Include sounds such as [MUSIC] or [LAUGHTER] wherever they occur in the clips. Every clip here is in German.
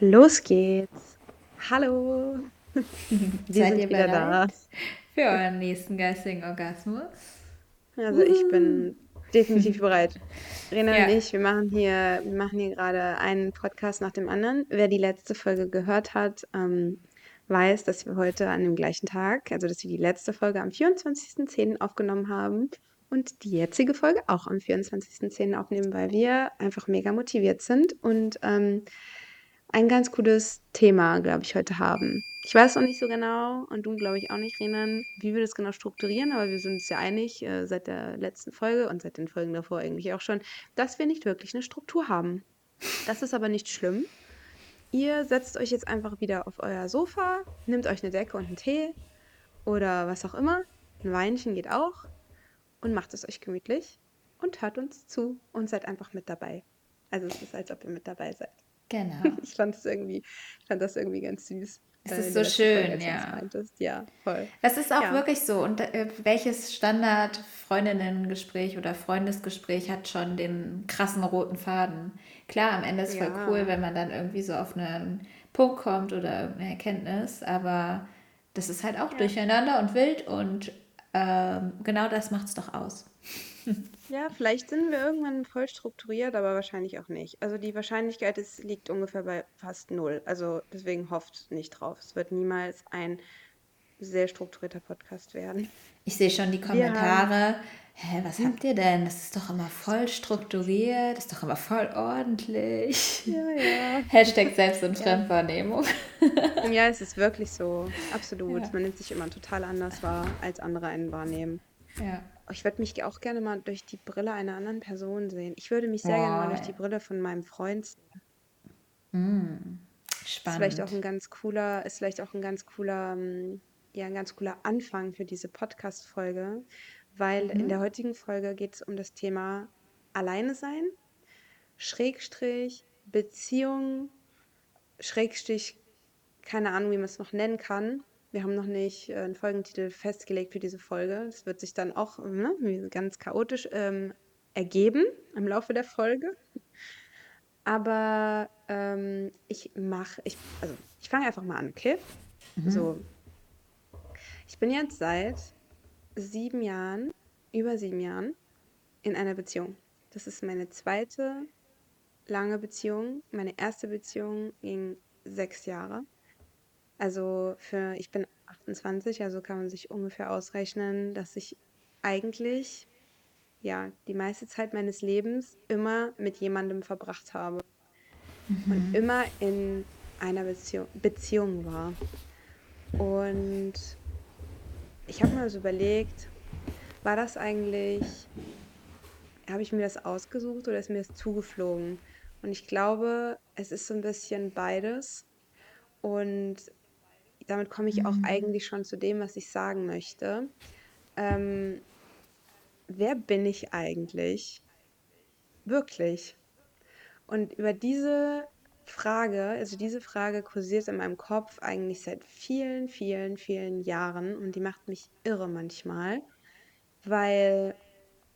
Los geht's. Hallo. [LAUGHS] Wir Seid sind ihr wieder da. für euren nächsten geistigen Orgasmus? Also ich bin definitiv bereit. Rena und Ja, ich, wir machen hier, wir machen hier gerade einen Podcast nach dem anderen. Wer die letzte Folge gehört hat, ähm, weiß, dass wir heute an dem gleichen Tag, also dass wir die letzte Folge am 24.10. aufgenommen haben und die jetzige Folge auch am 24.10. aufnehmen, weil wir einfach mega motiviert sind und ähm, ein ganz cooles Thema, glaube ich, heute haben. Ich weiß noch nicht so genau und du, glaube ich, auch nicht, Renan, wie wir das genau strukturieren, aber wir sind uns ja einig, äh, seit der letzten Folge und seit den Folgen davor eigentlich auch schon, dass wir nicht wirklich eine Struktur haben. Das ist aber nicht schlimm. Ihr setzt euch jetzt einfach wieder auf euer Sofa, nehmt euch eine Decke und einen Tee oder was auch immer. Ein Weinchen geht auch und macht es euch gemütlich und hört uns zu und seid einfach mit dabei. Also es ist, als ob ihr mit dabei seid. Genau. [LAUGHS] Ich fand das irgendwie, ich fand das irgendwie ganz süß Es ist so schön, ja. Ja, voll. Das ist auch Ja, wirklich so. Und äh, welches Standard-Freundinnengespräch oder Freundesgespräch hat schon den krassen roten Faden? Klar, am Ende ist es voll cool, ja, wenn man dann irgendwie so auf einen Punkt kommt oder irgendeine Erkenntnis, aber das ist halt auch ja. durcheinander und wild und ähm, genau das macht es doch aus. [LAUGHS] Ja, vielleicht sind wir irgendwann voll strukturiert, aber wahrscheinlich auch nicht. Also die Wahrscheinlichkeit ist, liegt ungefähr bei fast null. Also deswegen hofft nicht drauf. Es wird niemals ein sehr strukturierter Podcast werden. Ich sehe schon die Kommentare. Hä, was habt ihr denn? Das ist doch immer voll strukturiert, das ist doch immer voll ordentlich. ja, ja, [LAUGHS] Hashtag Selbst- und ja. Fremdwahrnehmung. [LAUGHS] Ja, es ist wirklich so. Absolut. Ja, Man nimmt sich immer total anders wahr, als andere einen wahrnehmen. ja. Ich würde mich auch gerne mal durch die Brille einer anderen Person sehen. Ich würde mich sehr gerne mal durch die Brille von meinem Freund sehen. Ist vielleicht auch spannend. ein ganz cooler, ist vielleicht auch ein ganz cooler, ähm, ja, ein ganz cooler Anfang für diese Podcast-Folge, weil in der Mhm. heutigen Folge geht es um das Thema Alleine sein, Schrägstrich, Beziehung, Schrägstrich, keine Ahnung, wie man es noch nennen kann. Wir haben noch nicht äh, einen Folgentitel festgelegt für diese Folge. Das wird sich dann auch ne, ganz chaotisch ähm, ergeben im Laufe der Folge. Aber ähm, ich mache, ich, also ich fange einfach mal an, okay? So, ich bin jetzt seit sieben Jahren, über sieben Jahren, in einer Beziehung. Das ist meine zweite lange Beziehung. Meine erste Beziehung ging sechs Jahre. Also für, ich bin 28, also kann man sich ungefähr ausrechnen, dass ich eigentlich, ja, die meiste Zeit meines Lebens immer mit jemandem verbracht habe und immer in einer Beziehung, Beziehung war. Und ich habe mir so überlegt, war das eigentlich, habe ich mir das ausgesucht oder ist mir das zugeflogen? Und ich glaube, es ist so ein bisschen beides. Und damit komme ich auch eigentlich schon zu dem, was ich sagen möchte. Ähm, wer bin ich eigentlich? Wirklich? Und über diese Frage, also diese Frage kursiert in meinem Kopf eigentlich seit vielen, vielen, vielen Jahren und die macht mich irre manchmal, weil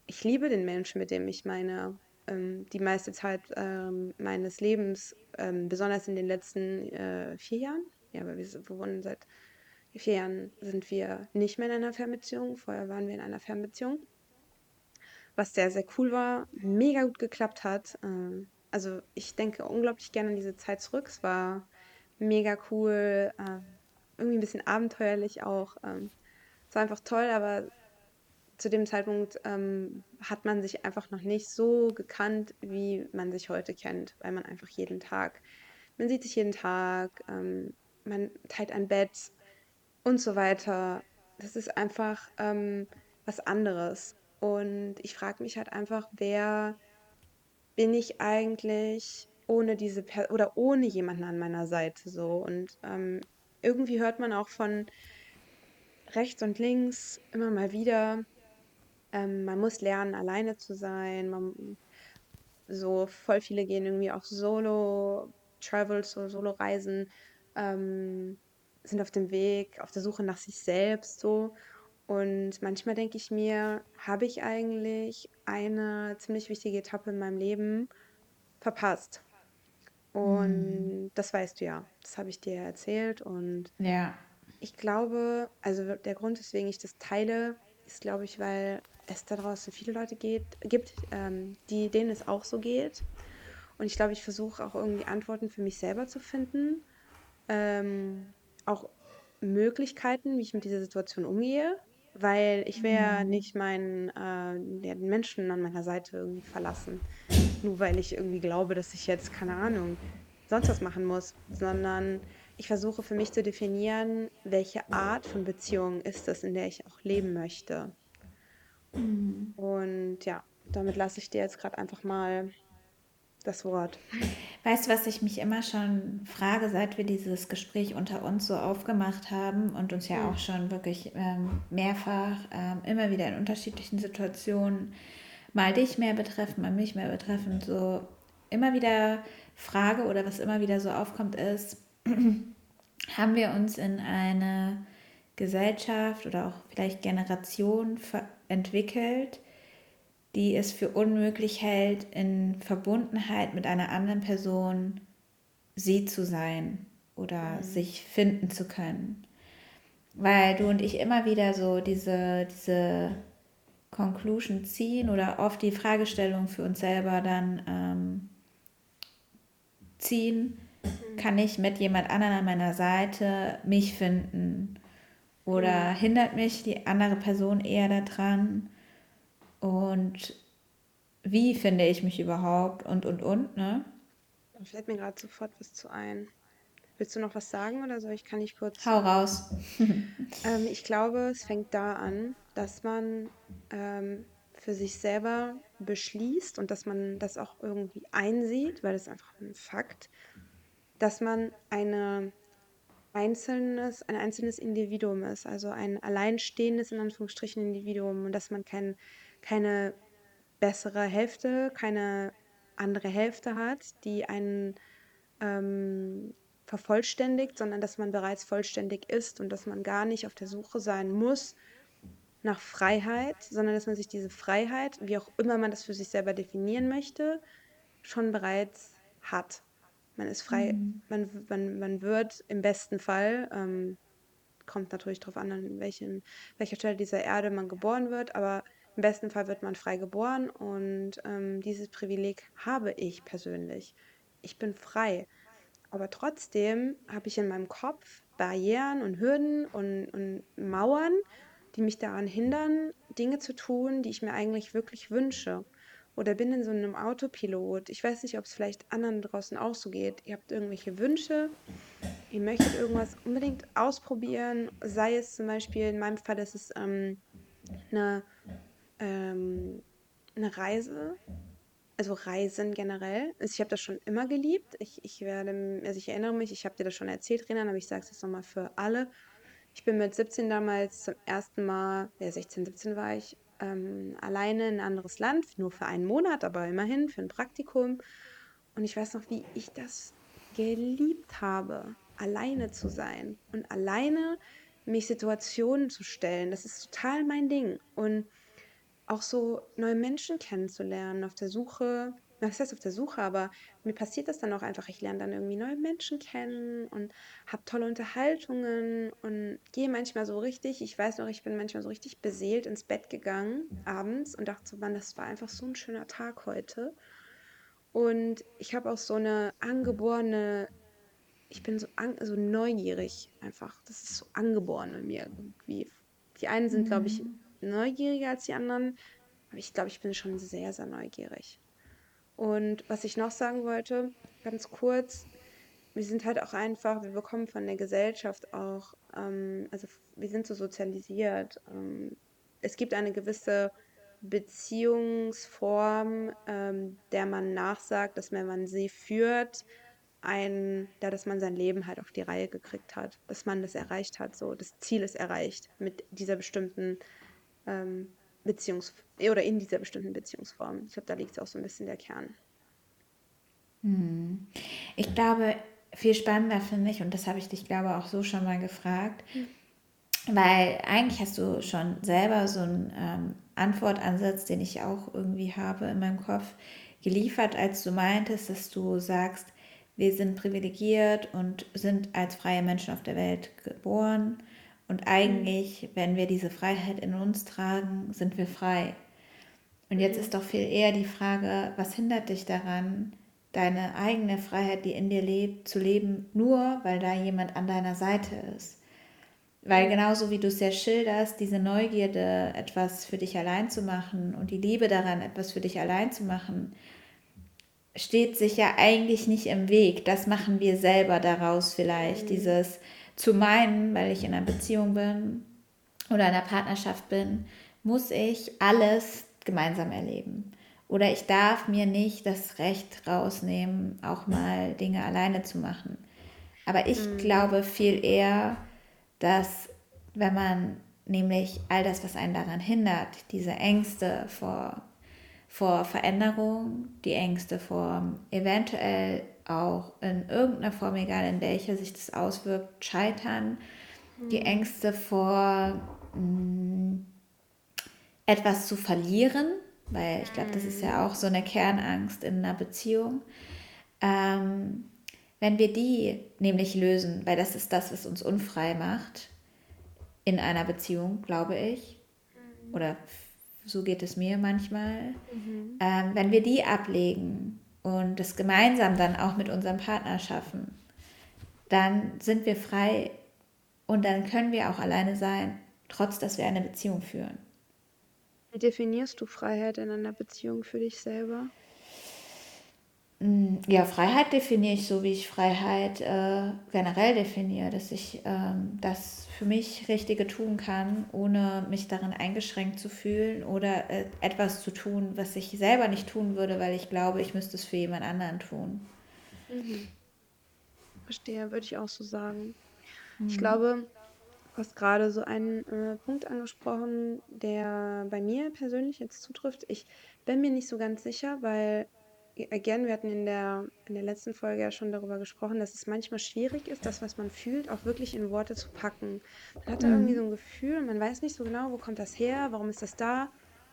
ich liebe den Menschen, mit dem ich meine, ähm, die meiste Zeit ähm, meines Lebens, ähm, besonders in den letzten äh, vier Jahren. Ja, weil wir, wir wohnen seit vier Jahren sind wir nicht mehr in einer Fernbeziehung. Vorher waren wir in einer Fernbeziehung was sehr, sehr cool war, mega gut geklappt hat. Ähm, also ich denke unglaublich gerne an diese Zeit zurück. Es war mega cool, äh, irgendwie ein bisschen abenteuerlich auch. Ähm, es war einfach toll, aber zu dem Zeitpunkt ähm, hat man sich einfach noch nicht so gekannt, wie man sich heute kennt, weil man einfach jeden Tag, man sieht sich jeden Tag, ähm, man teilt ein Bett und so weiter. Das ist einfach ähm, was anderes. Und ich frage mich halt einfach, wer bin ich eigentlich ohne diese per oder ohne jemanden an meiner Seite so? Und ähm, irgendwie hört man auch von rechts und links immer mal wieder, ähm, man muss lernen, alleine zu sein. Man, so voll viele gehen irgendwie auch Solo-Travels, so Solo-Reisen, ähm, sind auf dem Weg, auf der Suche nach sich selbst so. Und manchmal denke ich mir, habe ich eigentlich eine ziemlich wichtige Etappe in meinem Leben verpasst? Und ähm, das weißt du ja. Das habe ich dir erzählt. Und Ja. ich glaube, also der Grund, weswegen ich das teile, ist, glaube ich, weil es da draußen viele Leute geht, gibt, ähm, die, denen es auch so geht. Und ich glaube, ich versuche auch irgendwie Antworten für mich selber zu finden. Ähm, auch Möglichkeiten, wie ich mit dieser Situation umgehe. Weil ich will ja nicht meinen äh, den Menschen an meiner Seite irgendwie verlassen. Nur weil ich irgendwie glaube, dass ich jetzt, keine Ahnung, sonst was machen muss. Sondern ich versuche für mich zu definieren, welche Art von Beziehung ist es, in der ich auch leben möchte. Und ja, damit lasse ich dir jetzt gerade einfach mal das Wort. Weißt du, was ich mich immer schon frage, seit wir dieses Gespräch unter uns so aufgemacht haben und uns ja Hm. auch schon wirklich ähm, mehrfach ähm, immer wieder in unterschiedlichen Situationen, mal dich mehr betreffend, mal mich mehr betreffend, so immer wieder frage oder was immer wieder so aufkommt, ist, [CLEARS THROAT] haben wir uns in eine Gesellschaft oder auch vielleicht Generation entwickelt, die es für unmöglich hält, in Verbundenheit mit einer anderen Person sie zu sein oder sich finden zu können. Weil du und ich immer wieder so diese, diese Conclusion ziehen oder oft die Fragestellung für uns selber dann ähm, ziehen, kann ich mit jemand anderem an meiner Seite mich finden? Oder hindert mich die andere Person eher daran und wie finde ich mich überhaupt und und und, ne? Da fällt mir gerade sofort was zu ein. Willst du noch was sagen oder soll ich, kann ich kurz Hau raus. [LAUGHS] Ähm, ich glaube, es fängt da an, dass man ähm, für sich selber beschließt und dass man das auch irgendwie einsieht, weil das ist einfach ein Fakt, dass man eine einzelnes, ein einzelnes Individuum ist, also ein alleinstehendes, in Anführungsstrichen, Individuum und dass man kein, keine bessere Hälfte, keine andere Hälfte hat, die einen ähm, vervollständigt, sondern dass man bereits vollständig ist und dass man gar nicht auf der Suche sein muss nach Freiheit, sondern dass man sich diese Freiheit, wie auch immer man das für sich selber definieren möchte, schon bereits hat. Man ist frei, man, man, man wird im besten Fall, ähm, kommt natürlich darauf an, an welchen, welcher Stelle dieser Erde man geboren wird, aber im besten Fall wird man frei geboren und ähm, dieses Privileg habe ich persönlich. Ich bin frei. Aber trotzdem habe ich in meinem Kopf Barrieren und Hürden und, und Mauern, die mich daran hindern, Dinge zu tun, die ich mir eigentlich wirklich wünsche. Oder bin in so einem Autopilot. Ich weiß nicht, ob es vielleicht anderen draußen auch so geht. Ihr habt irgendwelche Wünsche, ihr möchtet irgendwas unbedingt ausprobieren. Sei es zum Beispiel, in meinem Fall ist es ähm, eine, ähm, eine Reise, also Reisen generell. Also ich habe das schon immer geliebt. Ich, ich werde, also ich erinnere mich, ich habe dir das schon erzählt, Renan, aber ich sage es jetzt nochmal für alle. Ich bin mit 17 damals zum ersten Mal, ja 16, 17 war ich, ähm, alleine in ein anderes Land, nur für einen Monat, aber immerhin für ein Praktikum. Und ich weiß noch, wie ich das geliebt habe, alleine zu sein und alleine mich Situationen zu stellen. Das ist total mein Ding. Und auch so neue Menschen kennenzulernen, auf der Suche, was heißt auf der Suche, aber mir passiert das dann auch einfach. Ich lerne dann irgendwie neue Menschen kennen und habe tolle Unterhaltungen und gehe manchmal so richtig, ich weiß noch, ich bin manchmal so richtig beseelt ins Bett gegangen abends und dachte so, Mann, das war einfach so ein schöner Tag heute. Und ich habe auch so eine angeborene, ich bin so, an, so neugierig einfach. Das ist so angeboren in mir irgendwie. Die einen sind, glaube ich, neugieriger als die anderen, aber ich glaube, ich bin schon sehr, sehr neugierig. Und was ich noch sagen wollte, ganz kurz, wir sind halt auch einfach, wir bekommen von der Gesellschaft auch, ähm, also wir sind so sozialisiert. Ähm, es gibt eine gewisse Beziehungsform, ähm, der man nachsagt, dass wenn man sie führt, ein, ja, dass man sein Leben halt auf die Reihe gekriegt hat, dass man das erreicht hat, so das Ziel ist erreicht mit dieser bestimmten ähm, Beziehungs oder in dieser bestimmten Beziehungsform. Ich glaube, da liegt auch so ein bisschen der Kern. Ich glaube, viel spannender finde ich, und das habe ich dich, glaube auch so schon mal gefragt, weil eigentlich hast du schon selber so einen ähm, Antwortansatz, den ich auch irgendwie habe in meinem Kopf, geliefert, als du meintest, dass du sagst, wir sind privilegiert und sind als freie Menschen auf der Welt geboren. Und eigentlich, wenn wir diese Freiheit in uns tragen, sind wir frei. Und jetzt ist doch viel eher die Frage, was hindert dich daran, deine eigene Freiheit, die in dir lebt, zu leben, nur weil da jemand an deiner Seite ist. Weil genauso wie du es ja schilderst, diese Neugierde, etwas für dich allein zu machen und die Liebe daran, etwas für dich allein zu machen, steht sich ja eigentlich nicht im Weg. Das machen wir selber daraus vielleicht, mhm. dieses zu meinen, weil ich in einer Beziehung bin oder in einer Partnerschaft bin, muss ich alles gemeinsam erleben. Oder ich darf mir nicht das Recht rausnehmen, auch mal Dinge alleine zu machen. Aber ich mhm. glaube viel eher, dass wenn man nämlich all das, was einen daran hindert, diese Ängste vor, vor Veränderung, die Ängste vor eventuell auch in irgendeiner Form, egal in welcher sich das auswirkt, scheitern, mhm. die Ängste vor mh, mm, etwas zu verlieren, weil ich glaube, das ist ja auch so eine Kernangst in einer Beziehung. Ähm, wenn wir die nämlich lösen, weil das ist das, was uns unfrei macht in einer Beziehung, glaube ich, oder so geht es mir manchmal, mhm. ähm, wenn wir die ablegen und das gemeinsam dann auch mit unserem Partner schaffen, dann sind wir frei und dann können wir auch alleine sein, trotz dass wir eine Beziehung führen. Wie definierst du Freiheit in einer Beziehung für dich selber? Mm, ja, Freiheit definiere ich so, wie ich Freiheit äh, generell definiere, dass ich ähm, das für mich Richtige tun kann, ohne mich darin eingeschränkt zu fühlen oder äh, etwas zu tun, was ich selber nicht tun würde, weil ich glaube, ich müsste es für jemand anderen tun. Mhm. Verstehe, würde ich auch so sagen. Mhm. Ich glaube, Du hast gerade so einen äh, Punkt angesprochen, der bei mir persönlich jetzt zutrifft. Ich bin mir nicht so ganz sicher, weil, again, wir hatten in der, in der letzten Folge ja schon darüber gesprochen, dass es manchmal schwierig ist, das, was man fühlt, auch wirklich in Worte zu packen. Man hat da irgendwie mhm. so ein Gefühl, man weiß nicht so genau, wo kommt das her, warum ist das da.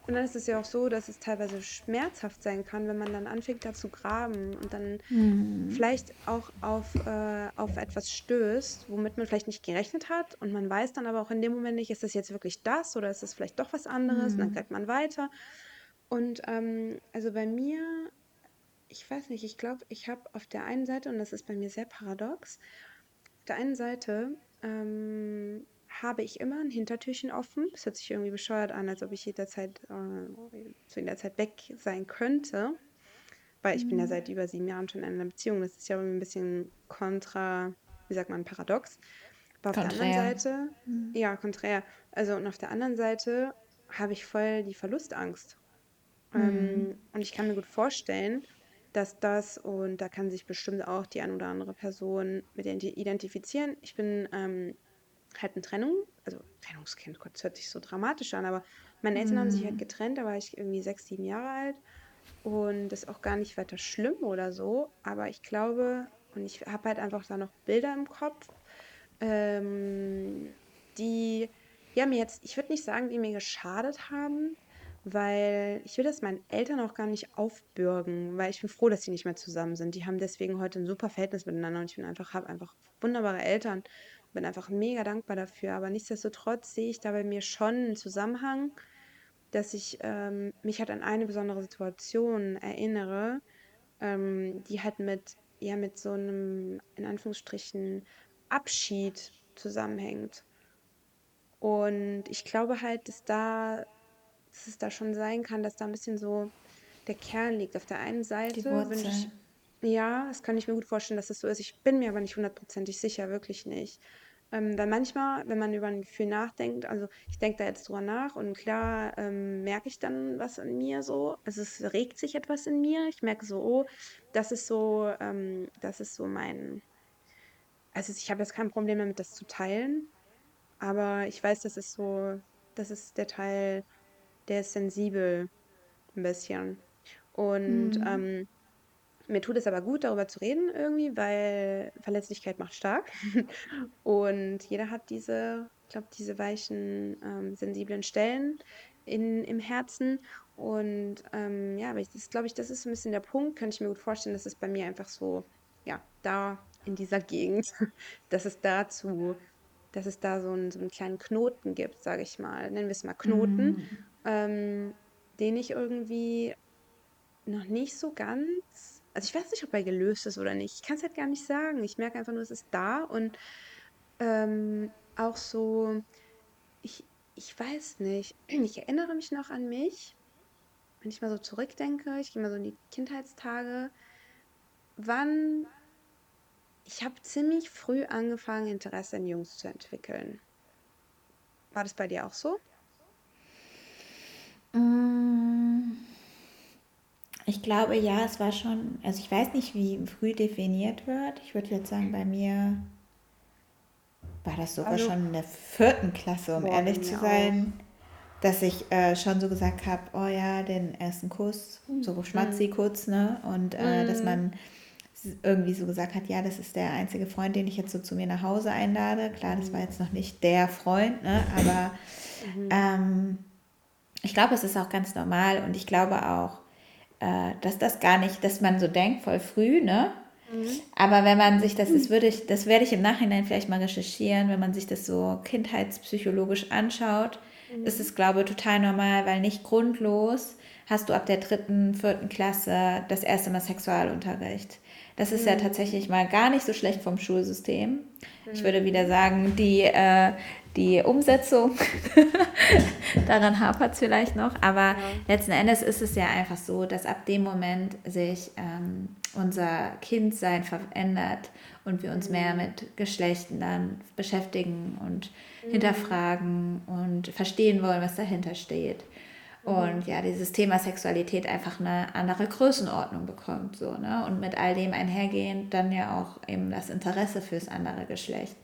Und dann ist es ja auch so, dass es teilweise schmerzhaft sein kann, wenn man dann anfängt, da zu graben und dann mhm. vielleicht auch auf, äh, auf etwas stößt, womit man vielleicht nicht gerechnet hat. Und man weiß dann aber auch in dem Moment nicht, ist das jetzt wirklich das oder ist das vielleicht doch was anderes? Mhm. Und dann greift man weiter. Und ähm, also bei mir, ich weiß nicht, ich glaube, ich habe auf der einen Seite, und das ist bei mir sehr paradox, auf der einen Seite ähm, habe ich immer ein Hintertürchen offen. Das hört sich irgendwie bescheuert an, als ob ich jederzeit äh, zu jeder Zeit weg sein könnte. Weil ich bin ja mhm. seit über sieben Jahren schon in einer Beziehung. Das ist ja irgendwie ein bisschen kontra, wie sagt man, paradox. Aber auf konträr. der anderen Seite, mhm. ja, konträr. Also und auf der anderen Seite habe ich voll die Verlustangst. Ähm, mhm. Ähm, und ich kann mir gut vorstellen, dass das, und da kann sich bestimmt auch die ein oder andere Person mit identifizieren. Ich bin ähm, halt eine Trennung, also Trennungskind, Gott, das hört sich so dramatisch an, aber meine Eltern haben sich halt mhm. getrennt, da war ich irgendwie sechs, sieben Jahre alt und das ist auch gar nicht weiter schlimm oder so, aber ich glaube, und ich habe halt einfach da noch Bilder im Kopf, ähm, die, ja, mir jetzt, ich würde nicht sagen, die mir geschadet haben, weil ich will das meinen Eltern auch gar nicht aufbürgen, weil ich bin froh, dass sie nicht mehr zusammen sind. Die haben deswegen heute ein super Verhältnis miteinander und ich bin einfach, habe einfach wunderbare Eltern bin einfach mega dankbar dafür. Aber nichtsdestotrotz sehe ich da bei mir schon einen Zusammenhang, dass ich ähm, mich halt an eine besondere Situation erinnere, ähm, die halt mit, ja, mit so einem, in Anführungsstrichen, Abschied zusammenhängt. Und ich glaube halt, dass da, dass es da schon sein kann, dass da ein bisschen so der Kern liegt. Auf der einen Seite wünsche ich, ja, das kann ich mir gut vorstellen, dass das so ist. Ich bin mir aber nicht hundertprozentig sicher, wirklich nicht. Ähm, weil manchmal, wenn man über ein Gefühl nachdenkt, also ich denke da jetzt drüber nach und klar ähm, merke ich dann was in mir so. Also es regt sich etwas in mir. Ich merke so, oh, das ist so, ähm, das ist so mein. Also ich habe jetzt kein Problem damit, das zu teilen. Aber ich weiß, das ist so, das ist der Teil, der ist sensibel ein bisschen. Und mhm. ähm, mir tut es aber gut, darüber zu reden irgendwie, weil Verletzlichkeit macht stark. [LAUGHS] Und jeder hat diese, ich glaube, diese weichen, ähm, sensiblen Stellen in, im Herzen. Und ähm, ja, aber ich, das glaube ich, das ist ein bisschen der Punkt, kann ich mir gut vorstellen, dass es bei mir einfach so, ja, da in dieser Gegend, [LAUGHS] dass es dazu, dass es da so einen, so einen kleinen Knoten gibt, sage ich mal, nennen wir es mal Knoten, Mhm. Ähm, den ich irgendwie noch nicht so ganz, also ich weiß nicht, ob er gelöst ist oder nicht. Ich kann es halt gar nicht sagen. Ich merke einfach nur, es ist da und ähm, auch so, ich, ich weiß nicht, ich erinnere mich noch an mich, wenn ich mal so zurückdenke, ich gehe mal so in die Kindheitstage, wann ich habe ziemlich früh angefangen, Interesse an Jungs zu entwickeln. War das bei dir auch so? Mm, Ich glaube, ja, es war schon, also ich weiß nicht, wie früh definiert wird. Ich würde jetzt sagen, bei mir war das sogar Also, schon in der vierten Klasse, um boah, ehrlich zu auch. sein, dass ich äh, schon so gesagt habe, oh ja, den ersten Kuss, so schmatzi kurz, ne? Und äh, dass mm, man irgendwie so gesagt hat, ja, das ist der einzige Freund, den ich jetzt so zu mir nach Hause einlade. Klar, das war mm, jetzt noch nicht der Freund, ne? Aber mhm, ähm, ich glaube, es ist auch ganz normal und ich glaube auch, äh, dass das gar nicht, dass man so denkt, voll früh, ne? mm, Aber wenn man sich das, das würde ich, das werde ich im Nachhinein vielleicht mal recherchieren, wenn man sich das so kindheitspsychologisch anschaut, ist mm, es, glaube ich, total normal, weil nicht grundlos hast du ab der dritten, vierten Klasse das erste Mal Sexualunterricht. Das ist ja mm, tatsächlich mal gar nicht so schlecht vom Schulsystem. Ich würde wieder sagen, die, äh, die Umsetzung [LAUGHS] Daran hapert es vielleicht noch, aber ja. letzten Endes ist es ja einfach so, dass ab dem Moment sich ähm, unser Kindsein verändert und wir uns mehr Mm, mit Geschlechten dann beschäftigen und mm, hinterfragen und verstehen wollen, was dahinter steht. mhm, Und ja, dieses Thema Sexualität einfach eine andere Größenordnung bekommt, so, ne? Und mit all dem einhergehend dann ja auch eben das Interesse fürs andere Geschlecht.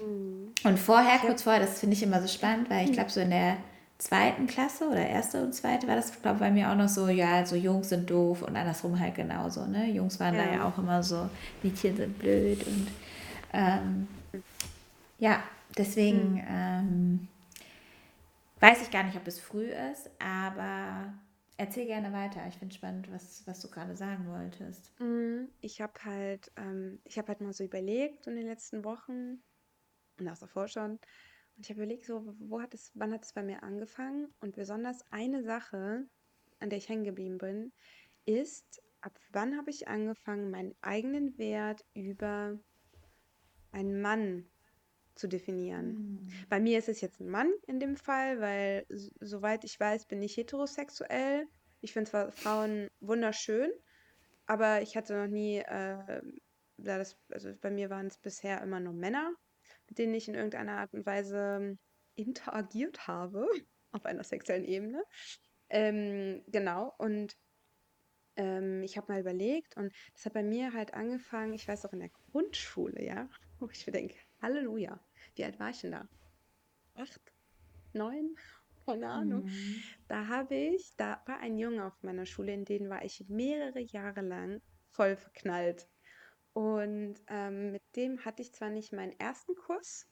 Mm. Und vorher, kurz vorher, das finde ich immer so spannend, weil ich glaube, so in der zweiten Klasse oder erste und zweite war das, glaube ich, bei mir auch noch so, ja, so Jungs sind doof und andersrum halt genauso, ne? Jungs waren da ja. ja auch immer so, Mädchen sind blöd und ähm, ja, deswegen ähm, weiß ich gar nicht, ob es früh ist, aber erzähl gerne weiter. Ich finde spannend, was, was du gerade sagen wolltest. Ich habe halt, ähm, ich habe halt mal so überlegt in den letzten Wochen und auch davor schon. Und ich habe überlegt, so, wo hat es, wann hat es bei mir angefangen? Und besonders eine Sache, an der ich hängen geblieben bin, ist, ab wann habe ich angefangen, meinen eigenen Wert über einen Mann zu definieren. Hm. Bei mir ist es jetzt ein Mann in dem Fall, weil soweit ich weiß, bin ich heterosexuell. Ich finde zwar Frauen wunderschön, aber ich hatte noch nie, äh, da das, also bei mir waren es bisher immer nur Männer, mit denen ich in irgendeiner Art und Weise interagiert habe, [LAUGHS] auf einer sexuellen Ebene. Ähm, genau, und ähm, ich habe mal überlegt und das hat bei mir halt angefangen, ich weiß auch in der Grundschule, ja, [LAUGHS] wo ich mir denke, Halleluja, wie alt war ich denn da? Acht, neun? [LAUGHS] Keine Ahnung. Hm. Da habe ich, da war ein Junge auf meiner Schule, in den war ich mehrere Jahre lang voll verknallt. Und ähm, mit dem hatte ich zwar nicht meinen ersten Kuss,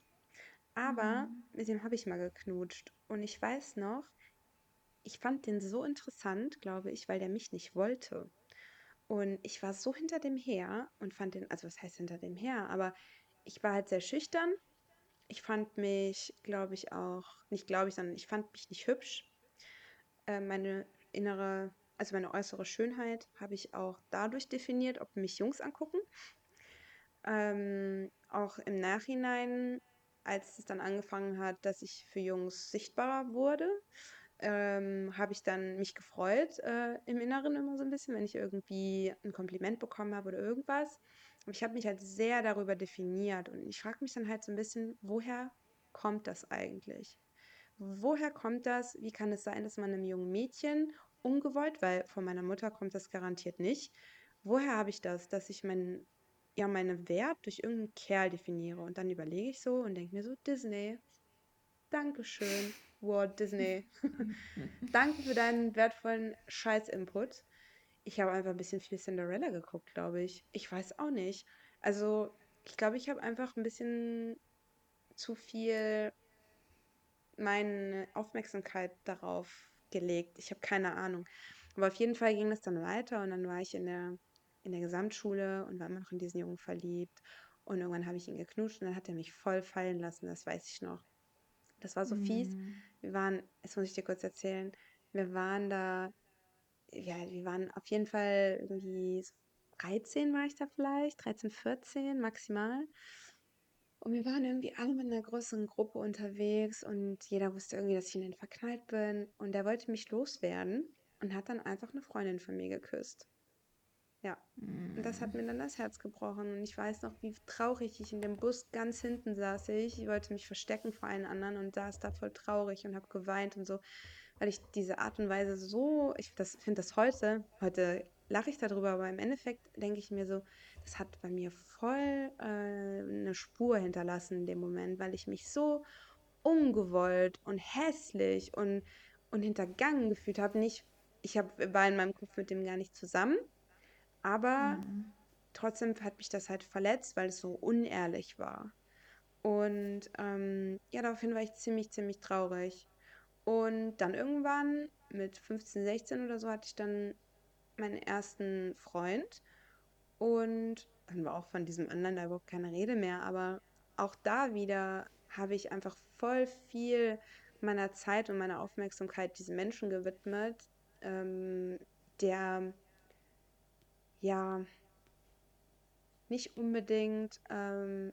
aber Hm. mit dem habe ich mal geknutscht. Und ich weiß noch, ich fand den so interessant, glaube ich, weil der mich nicht wollte. Und ich war so hinter dem her und fand den, also was heißt hinter dem her, aber ich war halt sehr schüchtern. Ich fand mich, glaube ich, auch, nicht glaube ich, sondern ich fand mich nicht hübsch. Äh, meine innere, also meine äußere Schönheit habe ich auch dadurch definiert, ob mich Jungs angucken. Ähm, auch im Nachhinein, als es dann angefangen hat, dass ich für Jungs sichtbarer wurde, ähm, habe ich dann mich gefreut, äh, im Inneren immer so ein bisschen, wenn ich irgendwie ein Kompliment bekommen habe oder irgendwas. Aber ich habe mich halt sehr darüber definiert und ich frage mich dann halt so ein bisschen, woher kommt das eigentlich? Woher kommt das? Wie kann es sein, dass man einem jungen Mädchen ungewollt, weil von meiner Mutter kommt das garantiert nicht. Woher habe ich das, dass ich meinen, ja, meinen Wert durch irgendeinen Kerl definiere? Und dann überlege ich so und denke mir so, Disney, Dankeschön, Walt Disney. [LAUGHS] Danke für deinen wertvollen Scheiß-Input. Ich habe einfach ein bisschen viel Cinderella geguckt, glaube ich. Ich weiß auch nicht. Also, ich glaube, ich habe einfach ein bisschen zu viel meine Aufmerksamkeit darauf gelegt. Ich habe keine Ahnung. Aber auf jeden Fall ging das dann weiter und dann war ich in der in der Gesamtschule und war immer noch in diesen Jungen verliebt. Und irgendwann habe ich ihn geknutscht und dann hat er mich voll fallen lassen, das weiß ich noch. Das war so fies. Mhm. Wir waren, jetzt muss ich dir kurz erzählen, wir waren da, ja, wir waren auf jeden Fall irgendwie so 13 war ich da vielleicht, 13, 14 maximal. Und wir waren irgendwie alle mit einer größeren Gruppe unterwegs und jeder wusste irgendwie, dass ich in ihn verknallt bin. Und der wollte mich loswerden und hat dann einfach eine Freundin von mir geküsst. Ja. Und das hat mir dann das Herz gebrochen. Und ich weiß noch, wie traurig ich in dem Bus ganz hinten saß. Ich, ich wollte mich verstecken vor allen anderen und saß da voll traurig und habe geweint und so, weil ich diese Art und Weise so, ich das, finde das heute, heute lache ich darüber, aber im Endeffekt denke ich mir so, das hat bei mir voll äh, eine Spur hinterlassen in dem Moment, weil ich mich so ungewollt und hässlich und, und hintergangen gefühlt habe. Nicht, ich hab, war in meinem Kopf mit dem gar nicht zusammen, aber trotzdem hat mich das halt verletzt, weil es so unehrlich war. Und ähm, ja, daraufhin war ich ziemlich, ziemlich traurig. Und dann irgendwann mit 15, 16 oder so hatte ich dann meinen ersten Freund. Und dann war auch von diesem anderen da überhaupt keine Rede mehr. Aber auch da wieder habe ich einfach voll viel meiner Zeit und meiner Aufmerksamkeit diesem Menschen gewidmet, ähm, der ja nicht unbedingt ähm,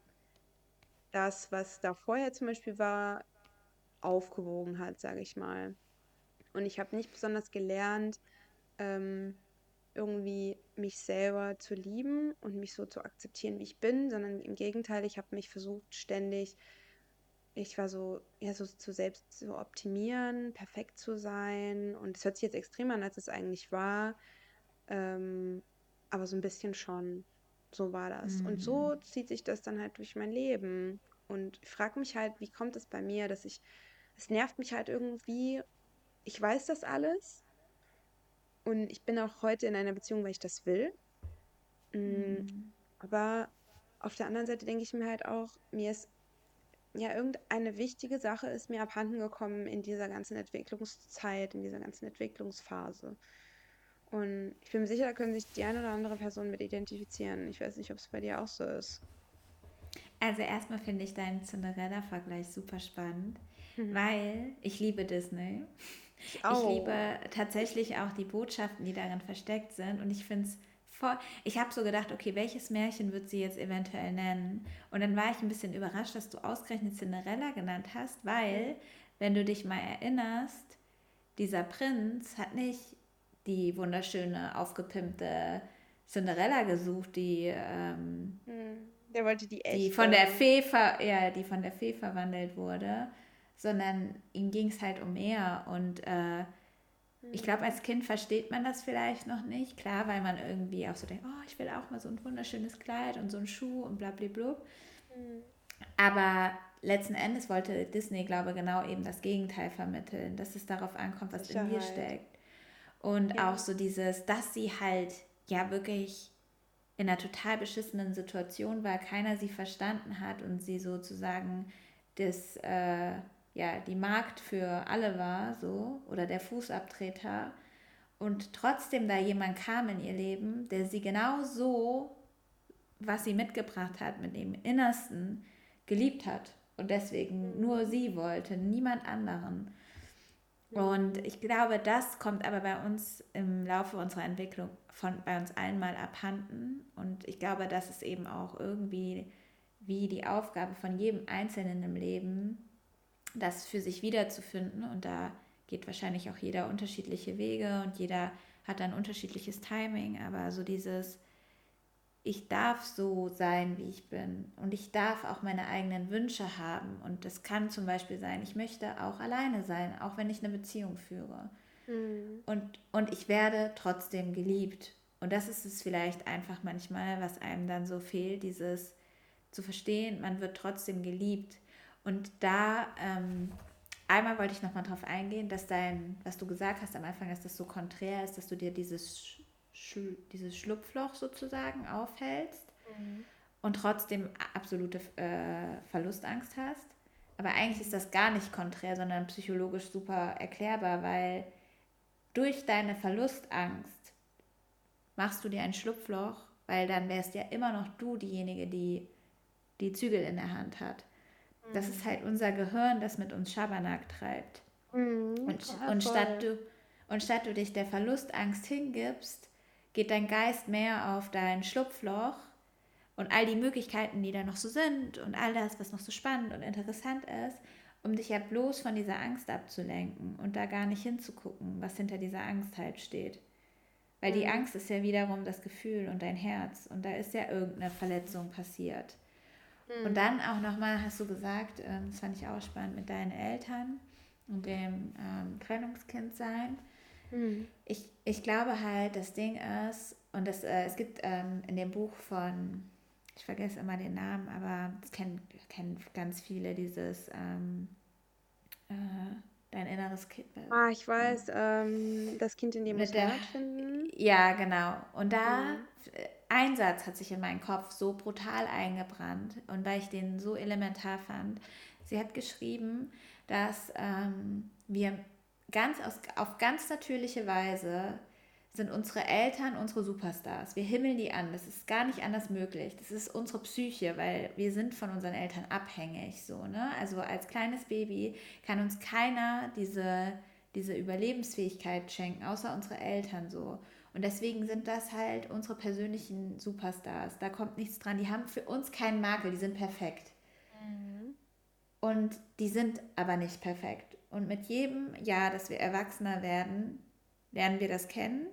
das, was da vorher zum Beispiel war, aufgewogen hat, sage ich mal. Und ich habe nicht besonders gelernt, ähm, irgendwie mich selber zu lieben und mich so zu akzeptieren, wie ich bin, sondern im Gegenteil, ich habe mich versucht ständig, ich war so, ja, so zu selbst zu optimieren, perfekt zu sein. Und es hört sich jetzt extremer an, als es eigentlich war. Ähm, aber so ein bisschen schon. So war das. Und so zieht sich das dann halt durch mein Leben. Und ich frage mich halt, wie kommt es bei mir, dass ich, es nervt mich halt irgendwie, ich weiß das alles und ich bin auch heute in einer Beziehung, weil ich das will. Mm, aber auf der anderen Seite denke ich mir halt auch, mir ist ja irgendeine wichtige Sache ist mir abhanden gekommen in dieser ganzen Entwicklungszeit, in dieser ganzen Entwicklungsphase. Und ich bin mir sicher, da können sich die eine oder andere Person mit identifizieren. Ich weiß nicht, ob es bei dir auch so ist. Also erstmal finde ich deinen Cinderella-Vergleich super spannend, Mhm. weil ich liebe Disney. Ich Ich auch. liebe tatsächlich auch die Botschaften, die darin versteckt sind. Und ich finde es voll. Ich habe so gedacht, okay, welches Märchen wird sie jetzt eventuell nennen? Und dann war ich ein bisschen überrascht, dass du ausgerechnet Cinderella genannt hast, weil, wenn du dich mal erinnerst, dieser Prinz hat nicht die wunderschöne, aufgepimpte Cinderella gesucht, die ähm, Hm. Der wollte die die von der echte. Fee, ja, die von der Fee verwandelt wurde, sondern ihm ging es halt um mehr. Und äh, ich glaube, als Kind versteht man das vielleicht noch nicht. Klar, weil man irgendwie auch so denkt, oh, ich will auch mal so ein wunderschönes Kleid und so einen Schuh und blablabla. Hm. Aber letzten Endes wollte Disney, glaube ich, genau eben das Gegenteil vermitteln, dass es darauf ankommt, was in dir Sicherheit. steckt. Und auch Ja. so dieses, dass sie halt ja wirklich in einer total beschissenen Situation war, keiner sie verstanden hat und sie sozusagen das, äh, ja, die Magd für alle war, so, oder der Fußabtreter. Und trotzdem da jemand kam in ihr Leben, der sie genau so, was sie mitgebracht hat, mit dem Innersten geliebt hat. Und deswegen nur sie wollte, niemand anderen. Und ich glaube, das kommt aber bei uns im Laufe unserer Entwicklung von bei uns allen mal abhanden. Und ich glaube, das ist eben auch irgendwie wie die Aufgabe von jedem Einzelnen im Leben, das für sich wiederzufinden. Und da geht wahrscheinlich auch jeder unterschiedliche Wege und jeder hat ein unterschiedliches Timing. Aber so dieses, ich darf so sein, wie ich bin. Und ich darf auch meine eigenen Wünsche haben. Und das kann zum Beispiel sein, ich möchte auch alleine sein, auch wenn ich eine Beziehung führe. Hm. Und, und ich werde trotzdem geliebt. Und das ist es vielleicht einfach manchmal, was einem dann so fehlt, dieses zu verstehen, man wird trotzdem geliebt. Und da, ähm, einmal wollte ich nochmal drauf eingehen, dass dein, was du gesagt hast am Anfang, dass das so konträr ist, dass du dir dieses, Sch dieses Schlupfloch sozusagen aufhältst und trotzdem absolute äh, Verlustangst hast. Aber eigentlich ist das gar nicht konträr, sondern psychologisch super erklärbar, weil durch deine Verlustangst machst du dir ein Schlupfloch, weil dann wärst ja immer noch du diejenige, die die Zügel in der Hand hat. Mhm. Das ist halt unser Gehirn, das mit uns Schabernack treibt. Mhm, und, ja, und, statt du, und statt du dich der Verlustangst hingibst, geht dein Geist mehr auf dein Schlupfloch und all die Möglichkeiten, die da noch so sind und all das, was noch so spannend und interessant ist, um dich ja bloß von dieser Angst abzulenken und da gar nicht hinzugucken, was hinter dieser Angst halt steht. Weil die mhm. Angst ist ja wiederum das Gefühl und dein Herz und da ist ja irgendeine Verletzung passiert. Mhm. Und dann auch nochmal hast du gesagt, ähm, das fand ich auch spannend mit deinen Eltern und dem ähm, Trennungskind sein. Mhm. Ich, ich glaube halt, das Ding ist, und das, äh, es gibt ähm, in dem Buch von ich vergesse immer den Namen, aber das kennen, kennen ganz viele, dieses ähm, äh, dein inneres Kind. Äh, ah, ich weiß, ähm, das Kind in dem muss der, finden. Ja, genau. Und da, mhm. Ein Satz hat sich in meinen Kopf so brutal eingebrannt und weil ich den so elementar fand. Sie hat geschrieben, dass ähm, wir ganz aus, auf ganz natürliche Weise sind unsere Eltern unsere Superstars. Wir himmeln die an. Das ist gar nicht anders möglich. Das ist unsere Psyche, weil wir sind von unseren Eltern abhängig. So, ne? Also als kleines Baby kann uns keiner diese, diese Überlebensfähigkeit schenken, außer unsere Eltern so. Und deswegen sind das halt unsere persönlichen Superstars. Da kommt nichts dran. Die haben für uns keinen Makel, die sind perfekt. Mhm. Und die sind aber nicht perfekt. Und mit jedem Jahr, dass wir erwachsener werden, lernen wir das kennen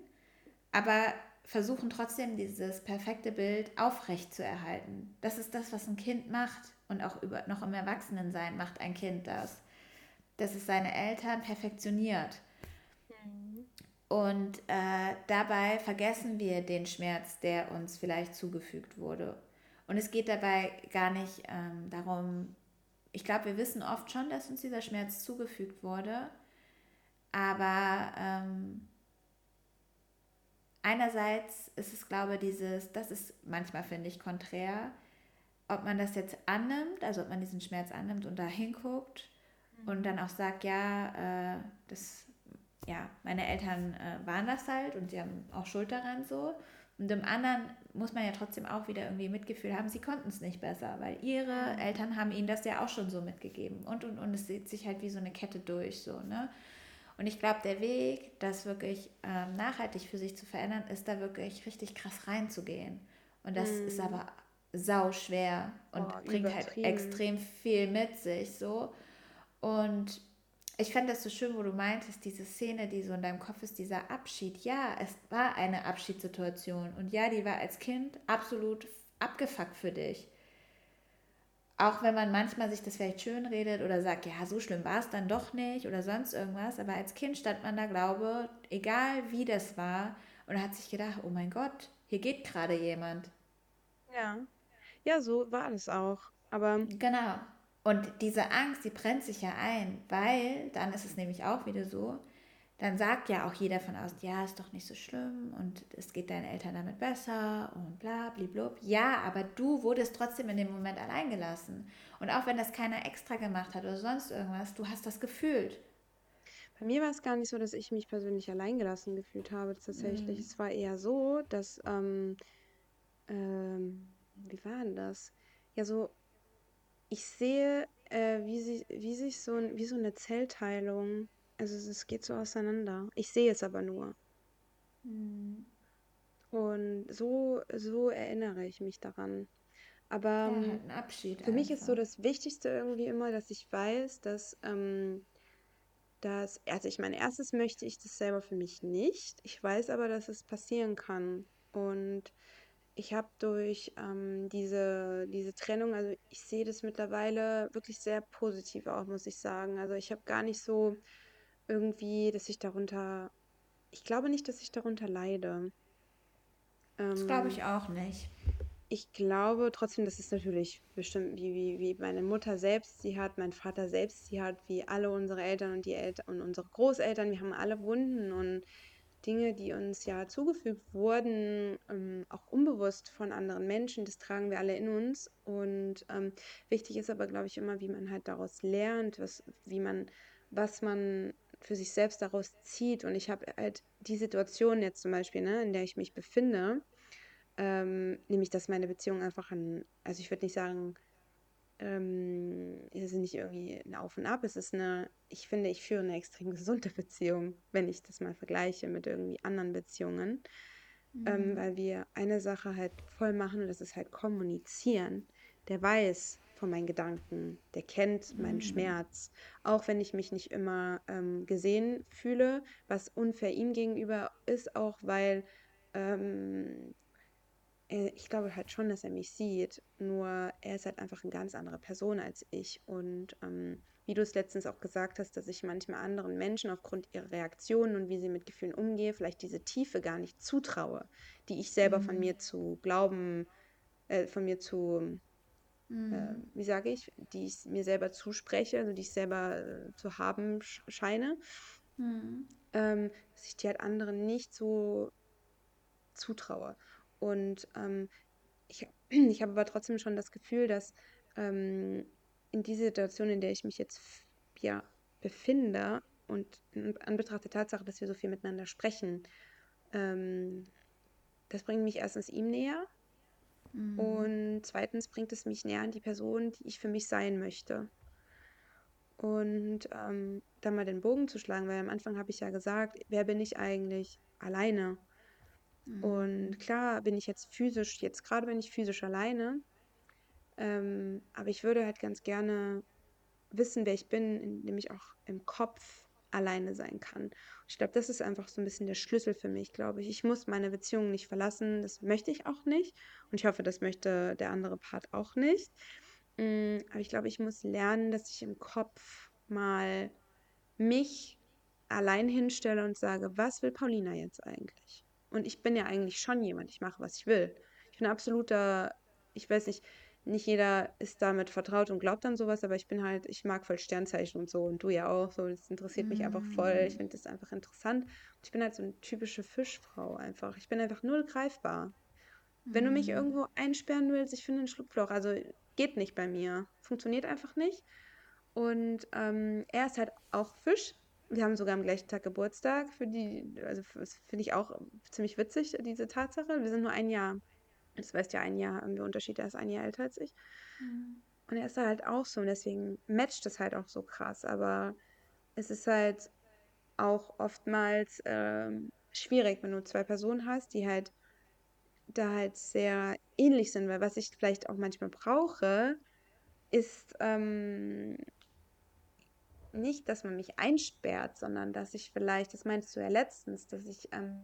aber versuchen trotzdem dieses perfekte Bild aufrecht zu erhalten. Das ist das, was ein Kind macht und auch über, noch im Erwachsenensein macht ein Kind das. Dass es seine Eltern perfektioniert. Mhm. Und äh, dabei vergessen wir den Schmerz, der uns vielleicht zugefügt wurde. Und es geht dabei gar nicht ähm, darum, ich glaube, wir wissen oft schon, dass uns dieser Schmerz zugefügt wurde, aber ähm, einerseits ist es, glaube ich, dieses, das ist manchmal, finde ich, konträr, ob man das jetzt annimmt, also ob man diesen Schmerz annimmt und da hinguckt mhm. und dann auch sagt, ja, äh, das, ja, meine Eltern äh, waren das halt und sie haben auch Schuld daran so. Und im anderen muss man ja trotzdem auch wieder irgendwie Mitgefühl haben, sie konnten es nicht besser, weil ihre. Eltern haben ihnen das ja auch schon so mitgegeben. Und, und, und es sieht sich halt wie so eine Kette durch, so, ne? Und ich glaube, der Weg, das wirklich ähm, nachhaltig für sich zu verändern, ist da wirklich richtig krass reinzugehen. Und das mm. ist aber sau schwer und oh, bringt halt extrem viel mit sich so. Und ich fand das so schön, wo du meintest, diese Szene, die so in deinem Kopf ist, dieser Abschied. Ja, es war eine Abschiedssituation. Und ja, die war als Kind absolut abgefuckt für dich auch wenn man manchmal sich das vielleicht schön redet oder sagt, ja, so schlimm war es dann doch nicht oder sonst irgendwas, aber als Kind stand man da, glaube, egal wie das war, und hat sich gedacht, oh mein Gott, hier geht gerade jemand. Ja. Ja, so war es auch. Aber genau. Und diese Angst, die brennt sich ja ein, weil dann ist es nämlich auch wieder so, dann sagt ja auch jeder von außen, ja, ist doch nicht so schlimm und es geht deinen Eltern damit besser und bla, bliblub. Ja, aber du wurdest trotzdem in dem Moment allein gelassen. Und auch wenn das keiner extra gemacht hat oder sonst irgendwas, du hast das gefühlt. Bei mir war es gar nicht so, dass ich mich persönlich alleingelassen gefühlt habe, tatsächlich. Mhm. Es war eher so, dass, ähm, ähm, wie war denn das? Ja, so, ich sehe, äh, wie, sie, wie sich so, wie so eine Zellteilung also es geht so auseinander. Ich sehe es aber nur. Mhm. Und so, so erinnere ich mich daran. Aber ja, halt ähm, ein Abschied für mich ist so das Wichtigste irgendwie immer, dass ich weiß, dass, ähm, dass, also ich meine, erstes möchte ich das selber für mich nicht. Ich weiß aber, dass es passieren kann. Und ich habe durch ähm, diese, diese Trennung, also ich sehe das mittlerweile wirklich sehr positiv auch, muss ich sagen. Also ich habe gar nicht so irgendwie, dass ich darunter, ich glaube nicht, dass ich darunter leide. Das glaube ich ähm, auch nicht. Ich glaube trotzdem, dass es natürlich bestimmt, wie, wie, wie meine Mutter selbst sie hat, mein Vater selbst sie hat, wie alle unsere Eltern und die Eltern und unsere Großeltern, wir haben alle Wunden und Dinge, die uns ja zugefügt wurden, ähm, auch unbewusst von anderen Menschen, das tragen wir alle in uns. Und ähm, wichtig ist aber, glaube ich, immer, wie man halt daraus lernt, was, wie man, was man für sich selbst daraus zieht. Und ich habe halt die Situation jetzt zum Beispiel, ne, in der ich mich befinde, ähm, nämlich dass meine Beziehung einfach ein, also ich würde nicht sagen, ähm, es ist nicht irgendwie ein Auf und Ab, es ist eine, ich finde, ich führe eine extrem gesunde Beziehung, wenn ich das mal vergleiche mit irgendwie anderen Beziehungen, ähm, weil wir eine Sache halt voll machen und das ist halt kommunizieren. Der weiß von meinen Gedanken, der kennt meinen Schmerz, auch wenn ich mich nicht immer ähm, gesehen fühle, was unfair ihm gegenüber ist, auch weil ähm, äh, ich glaube halt schon, dass er mich sieht, nur er ist halt einfach eine ganz andere Person als ich. Und ähm, wie du es letztens auch gesagt hast, dass ich manchmal anderen Menschen aufgrund ihrer Reaktionen und wie sie mit Gefühlen umgehe, vielleicht diese Tiefe gar nicht zutraue, die ich selber von mir zu glauben, äh, von mir zu, äh, wie sage ich, die ich mir selber zuspreche, also die ich selber äh, zu haben sch scheine, ähm, dass ich die halt anderen nicht so zutraue. Und ähm, ich, [CLEARS THROAT] ich habe aber trotzdem schon das Gefühl, dass ähm, in dieser Situation, in der ich mich jetzt ja, befinde und in Anbetracht der Tatsache, dass wir so viel miteinander sprechen, ähm, das bringt mich erstens ihm näher Mhm. und zweitens bringt es mich näher an die Person, die ich für mich sein möchte. Und ähm, dann mal den Bogen zu schlagen, weil am Anfang habe ich ja gesagt, wer bin ich eigentlich alleine? Und klar bin ich jetzt physisch, jetzt gerade bin ich physisch alleine, ähm, aber ich würde halt ganz gerne wissen, wer ich bin, indem ich auch im Kopf alleine sein kann. Ich glaube, das ist einfach so ein bisschen der Schlüssel für mich, glaube ich. Ich muss meine Beziehung nicht verlassen, das möchte ich auch nicht. Und ich hoffe, das möchte der andere Part auch nicht. Mm, Aber ich glaube, ich muss lernen, dass ich im Kopf mal mich allein hinstelle und sage, was will Paulina jetzt eigentlich? Und ich bin ja eigentlich schon jemand, ich mache, was ich will. Ich bin absoluter, ich weiß nicht, nicht jeder ist damit vertraut und glaubt an sowas, aber ich bin halt, ich mag voll Sternzeichen und so und du ja auch, so, das interessiert mich einfach voll. Ich finde das einfach interessant. Und ich bin halt so eine typische Fischfrau einfach. Ich bin einfach null greifbar. Wenn du mich irgendwo einsperren willst, ich finde ein Schlupfloch, also geht nicht bei mir. Funktioniert einfach nicht. Und ähm, er ist halt auch Fisch. Wir haben sogar am gleichen Tag Geburtstag. Für die, also das finde ich auch ziemlich witzig, diese Tatsache. Wir sind nur ein Jahr. Das weißt ja, ein Jahr haben wir Unterschied. Er ist ein Jahr älter als ich. Und er ist halt auch so. Und deswegen matcht es halt auch so krass. Aber es ist halt auch oftmals ähm, schwierig, wenn du zwei Personen hast, die halt da halt sehr ähnlich sind. Weil was ich vielleicht auch manchmal brauche, ist ähm, nicht, dass man mich einsperrt, sondern dass ich vielleicht, das meintest du ja letztens, dass ich ähm,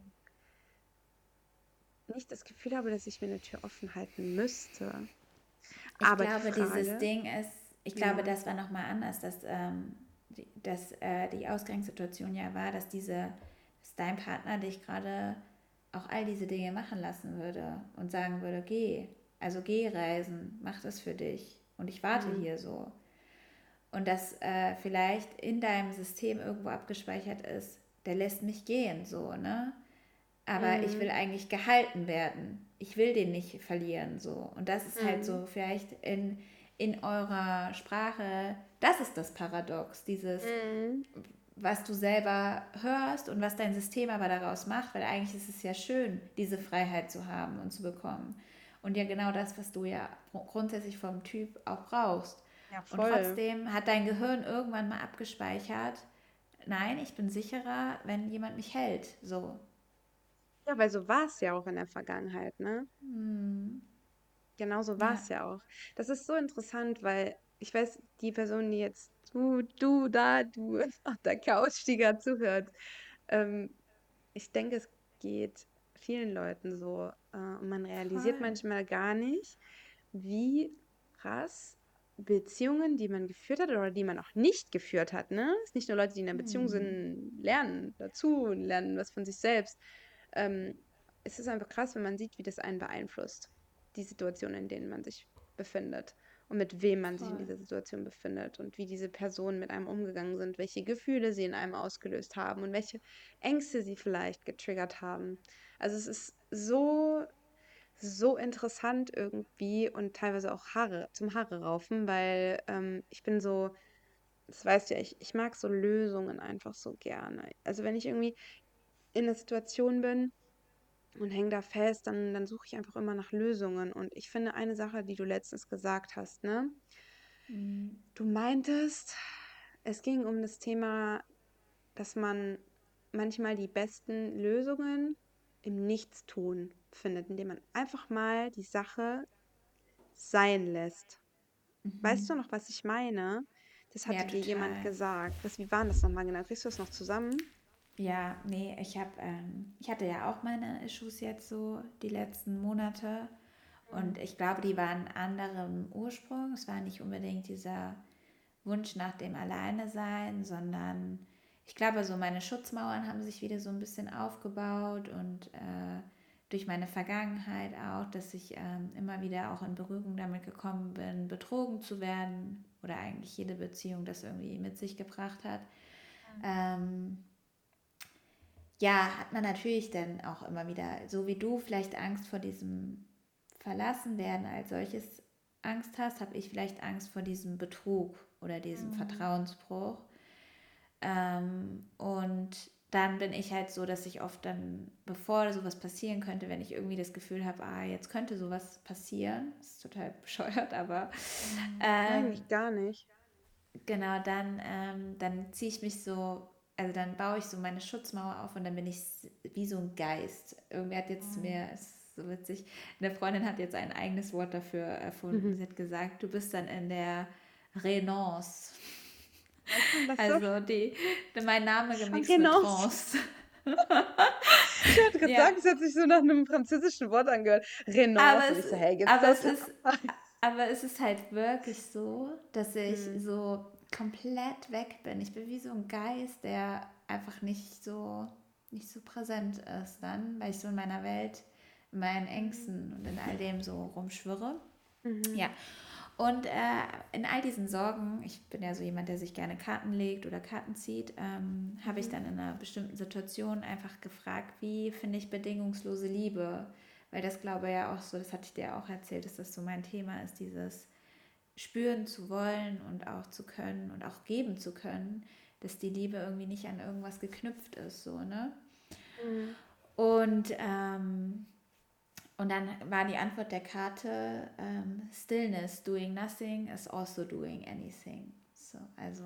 nicht das Gefühl habe, dass ich mir eine Tür offen halten müsste. Ich Aber die glaube, dieses Frage, Ding ist, ich glaube, ja, das war nochmal anders, dass, ähm, die, dass äh, die Ausgangssituation ja war, dass diese, dass dein Partner dich gerade auch all diese Dinge machen lassen würde und sagen würde, geh, also geh reisen, mach das für dich und ich warte mm, hier so. Und das äh, vielleicht in deinem System irgendwo abgespeichert ist, der lässt mich gehen, so, ne? aber ich will eigentlich gehalten werden. Ich will den nicht verlieren, so. Und das ist halt mm, so vielleicht in, in eurer Sprache, das ist das Paradox, dieses, mm, was du selber hörst und was dein System aber daraus macht, weil eigentlich ist es ja schön, diese Freiheit zu haben und zu bekommen. Und ja genau das, was du ja grundsätzlich vom Typ auch brauchst. Ja, Und voll. trotzdem hat dein Gehirn irgendwann mal abgespeichert, nein, ich bin sicherer, wenn jemand mich hält, so. Ja, weil so war es ja auch in der Vergangenheit, ne? Hm. Genau so war Ja. es ja auch. Das ist so interessant, weil ich weiß, die Person, die jetzt, du, du da, du [LAUGHS] auf der Couch, die gerade zuhört, ähm, ich denke, es geht vielen Leuten so. Äh, und man realisiert Voll. manchmal gar nicht, wie krass Beziehungen, die man geführt hat oder die man auch nicht geführt hat, ne? Es ist nicht nur Leute, die in einer Beziehung sind, lernen dazu und lernen was von sich selbst. Ähm, es ist einfach krass, wenn man sieht, wie das einen beeinflusst, die Situation, in denen man sich befindet und mit wem man sich in Voll. dieser Situation befindet und wie diese Personen mit einem umgegangen sind, welche Gefühle sie in einem ausgelöst haben und welche Ängste sie vielleicht getriggert haben. Also es ist so so interessant irgendwie und teilweise auch Haare zum Haare raufen, weil ähm, ich bin so das weißt du ja, ich, ich mag so Lösungen einfach so gerne. Also wenn ich irgendwie in einer Situation bin und hänge da fest, dann, dann suche ich einfach immer nach Lösungen. Und ich finde eine Sache, die du letztens gesagt hast, ne? Mhm. Du meintest, es ging um das Thema, dass man manchmal die besten Lösungen im Nichtstun findet, indem man einfach mal die Sache sein lässt. Weißt du Mhm. noch, was ich meine? Das Ja, hatte dir jemand total. gesagt. Was, wie war das nochmal genau? Kriegst du das noch zusammen? Ja, nee, ich habe, ähm, ich hatte ja auch meine Issues jetzt so die letzten Monate und ich glaube, die waren anderem Ursprung. Es war nicht unbedingt dieser Wunsch nach dem Alleinesein, sondern ich glaube, so meine Schutzmauern haben sich wieder so ein bisschen aufgebaut und äh, durch meine Vergangenheit auch, dass ich ähm, immer wieder auch in Berührung damit gekommen bin, betrogen zu werden oder eigentlich jede Beziehung das irgendwie mit sich gebracht hat. Ähm, ja, hat man natürlich dann auch immer wieder, so wie du vielleicht Angst vor diesem Verlassenwerden als solches Angst hast, habe ich vielleicht Angst vor diesem Betrug oder diesem Mhm. Vertrauensbruch. Ähm, und dann bin ich halt so, dass ich oft dann, bevor sowas passieren könnte, wenn ich irgendwie das Gefühl habe, ah, jetzt könnte sowas passieren, das ist total [LAUGHS] bescheuert, aber Mhm. ähm, Eigentlich gar nicht. Genau, dann, ähm, dann ziehe ich mich so, also dann baue ich so meine Schutzmauer auf und dann bin ich wie so ein Geist. Irgendwer hat jetzt zu mir, es ist so witzig, eine Freundin hat jetzt ein eigenes Wort dafür erfunden. Mhm. Sie hat gesagt, du bist dann in der Renance. Was denn das so? Also die, mein Name gemixt mit Renonce. Trance. Ich wollte gerade Ja, sagen, es hat sich so nach einem französischen Wort angehört. aber Renonce. Und es, so, hey, aber es ist, aber es ist halt wirklich so, dass ich Hm. so komplett weg bin. Ich bin wie so ein Geist, der einfach nicht so, nicht so präsent ist dann, weil ich so in meiner Welt, in meinen Ängsten und in all dem so rumschwirre. Ja, Mhm. Und äh, in all diesen Sorgen, ich bin ja so jemand, der sich gerne Karten legt oder Karten zieht, ähm, habe ich Mhm. dann in einer bestimmten Situation einfach gefragt, wie finde ich bedingungslose Liebe? Weil das glaube ich ja auch so, das hatte ich dir auch erzählt, dass das so mein Thema ist, dieses spüren zu wollen und auch zu können und auch geben zu können, dass die Liebe irgendwie nicht an irgendwas geknüpft ist, so, ne? Mhm. Und ähm, und dann war die Antwort der Karte ähm, Stillness, doing nothing is also doing anything. So, also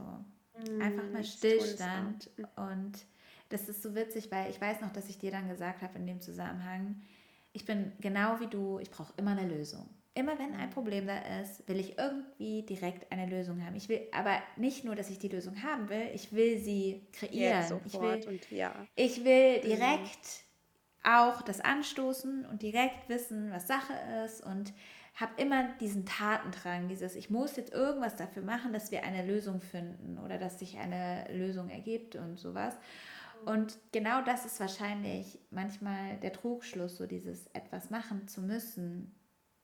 einfach Mhm. mal. Stillstand. Und das ist so witzig, weil ich weiß noch, dass ich dir dann gesagt habe in dem Zusammenhang, ich bin genau wie du, ich brauche immer eine Lösung. Immer wenn ein. Problem da ist, will ich irgendwie direkt eine Lösung haben. Ich will aber nicht nur, dass ich die Lösung haben will, ich will sie Jetzt kreieren. Ich will, sofort und ja. ich will Mhm. direkt auch das anstoßen und direkt wissen, was Sache ist und habe immer diesen Tatendrang, dieses, ich muss jetzt irgendwas dafür machen, dass wir eine Lösung finden oder dass sich eine Lösung ergibt und sowas. Und genau das ist wahrscheinlich manchmal der Trugschluss, so dieses etwas machen zu müssen.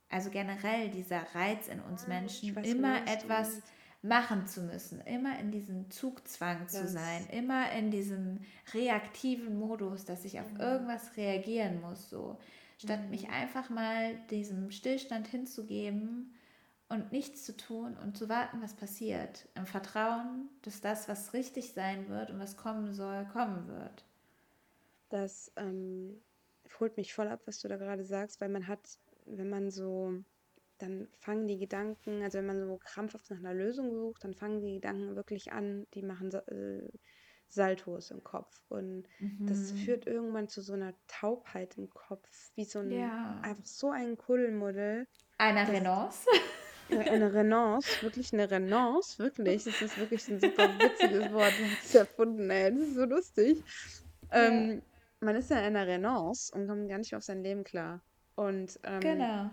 Also generell dieser Reiz in uns. Ich Menschen, weiß genau, immer etwas. Machen zu müssen, immer in diesem Zugzwang zu sein, Das. immer in diesem reaktiven Modus, dass ich auf Mhm. irgendwas reagieren muss, so statt mich Mhm. einfach mal diesem Stillstand hinzugeben und nichts zu tun und zu warten, was passiert, im Vertrauen, dass das, was richtig sein wird und was kommen soll, kommen wird. Das ähm, holt mich voll ab, was du da gerade sagst, weil man hat, wenn man so, dann fangen die Gedanken, also wenn man so krampfhaft nach einer Lösung sucht, dann fangen die Gedanken wirklich an, die machen äh, Saltos im Kopf. Und das Mhm. führt irgendwann zu so einer Taubheit im Kopf, wie so ein, Ja, einfach so ein Kuddelmuddel, einer Renance. eine Renance, wirklich eine Renance, wirklich, das ist wirklich ein super witziges Wort, hast es erfunden, ey, das ist so lustig. Ja, Ähm, man ist ja in einer Renance und kommt gar nicht mehr auf sein Leben klar. Und, ähm, genau.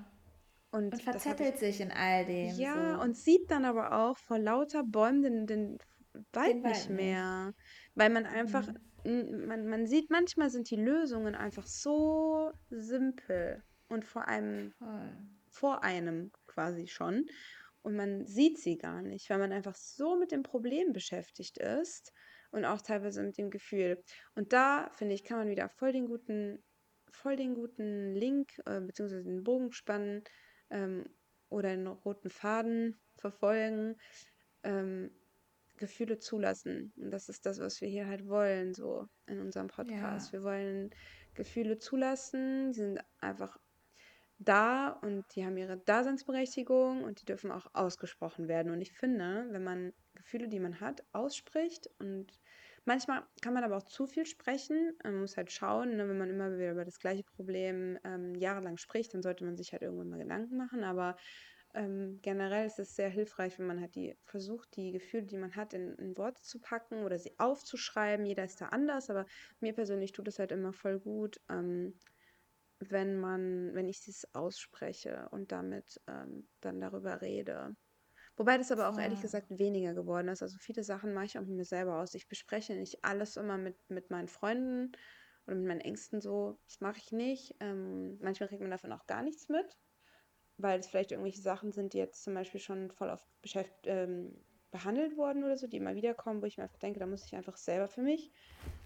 Und und habe ich, verzettelt sich in all dem ja, so. und sieht dann aber auch vor lauter Bäumen den, den Den Wald nicht Wald nicht. mehr, weil man einfach, n- man, man sieht, manchmal sind die Lösungen einfach so simpel und vor einem Voll. vor einem quasi schon. Und man sieht sie gar nicht, weil man einfach so mit dem Problem beschäftigt ist und auch teilweise mit dem Gefühl. Und da, finde ich, kann man wieder voll den guten, voll den guten Link, äh, beziehungsweise den Bogen spannen ähm, oder einen roten Faden verfolgen. Ähm, Gefühle zulassen. Und das ist das, was wir hier halt wollen, so in unserem Podcast. Ja. Wir wollen Gefühle zulassen, die sind einfach da und die haben ihre Daseinsberechtigung und die dürfen auch ausgesprochen werden. Und ich finde, wenn man Gefühle, die man hat, ausspricht und manchmal kann man aber auch zu viel sprechen. Man muss halt schauen, ne, wenn man immer wieder über das gleiche Problem ähm, jahrelang spricht, dann sollte man sich halt irgendwann mal Gedanken machen. Aber ähm, generell ist es sehr hilfreich, wenn man halt die versucht, die Gefühle, die man hat, in, in Worte zu packen oder sie aufzuschreiben. Jeder ist da anders, aber mir persönlich tut es halt immer voll gut, ähm, wenn man, wenn ich es ausspreche und damit ähm, dann darüber rede. Wobei das aber auch ehrlich Voll. gesagt weniger geworden ist. Also viele Sachen mache ich auch mit mir selber aus. Ich bespreche nicht alles immer mit, mit meinen Freunden oder mit meinen Ängsten so. Das mache ich nicht. Ähm, manchmal kriegt man davon auch gar nichts mit, weil es vielleicht irgendwelche Sachen sind, die jetzt zum Beispiel schon voll oft beschäft, ähm, behandelt wurden oder so, die immer wieder kommen, wo ich mir einfach denke, da muss ich einfach selber für mich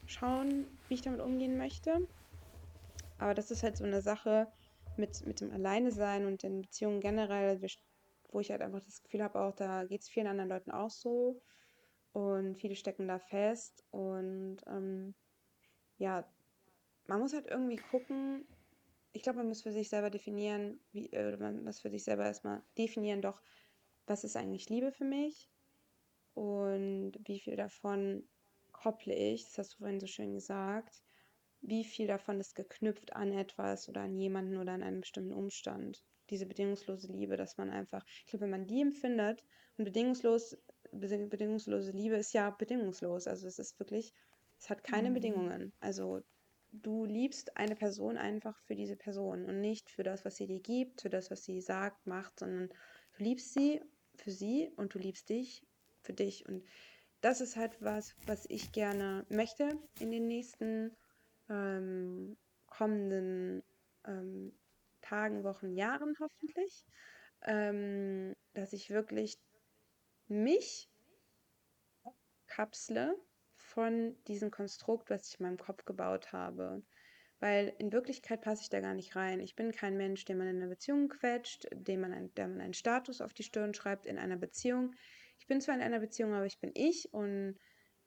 schauen, wie ich damit umgehen möchte. Aber das ist halt so eine Sache mit, mit dem Alleine sein und den Beziehungen generell, wir, wo ich halt einfach das Gefühl habe, auch da geht es vielen anderen Leuten auch so. Und viele stecken da fest. Und ähm, ja, man muss halt irgendwie gucken, ich glaube, man muss für sich selber definieren, wie, äh, oder man muss für sich selber erstmal definieren, doch, was ist eigentlich Liebe für mich und wie viel davon kopple ich, das hast du vorhin so schön gesagt, wie viel davon ist geknüpft an etwas oder an jemanden oder an einen bestimmten Umstand. Diese bedingungslose Liebe, dass man einfach, ich glaube, wenn man die empfindet und bedingungslos, bedingungslose Liebe ist ja bedingungslos. Also es ist wirklich, es hat keine Mhm. Bedingungen. Also du liebst eine Person einfach für diese Person und nicht für das, was sie dir gibt, für das, was sie sagt, macht, sondern du liebst sie für sie und du liebst dich für dich. Und das ist halt was, was ich gerne möchte in den nächsten ähm, kommenden ähm, Tagen, Wochen, Jahren hoffentlich, ähm, dass ich wirklich mich kapsle von diesem Konstrukt, was ich in meinem Kopf gebaut habe. Weil in Wirklichkeit passe ich da gar nicht rein. Ich bin kein Mensch, den man in einer Beziehung quetscht, dem man, ein, man einen Status auf die Stirn schreibt in einer Beziehung. Ich bin zwar in einer Beziehung, aber ich bin ich und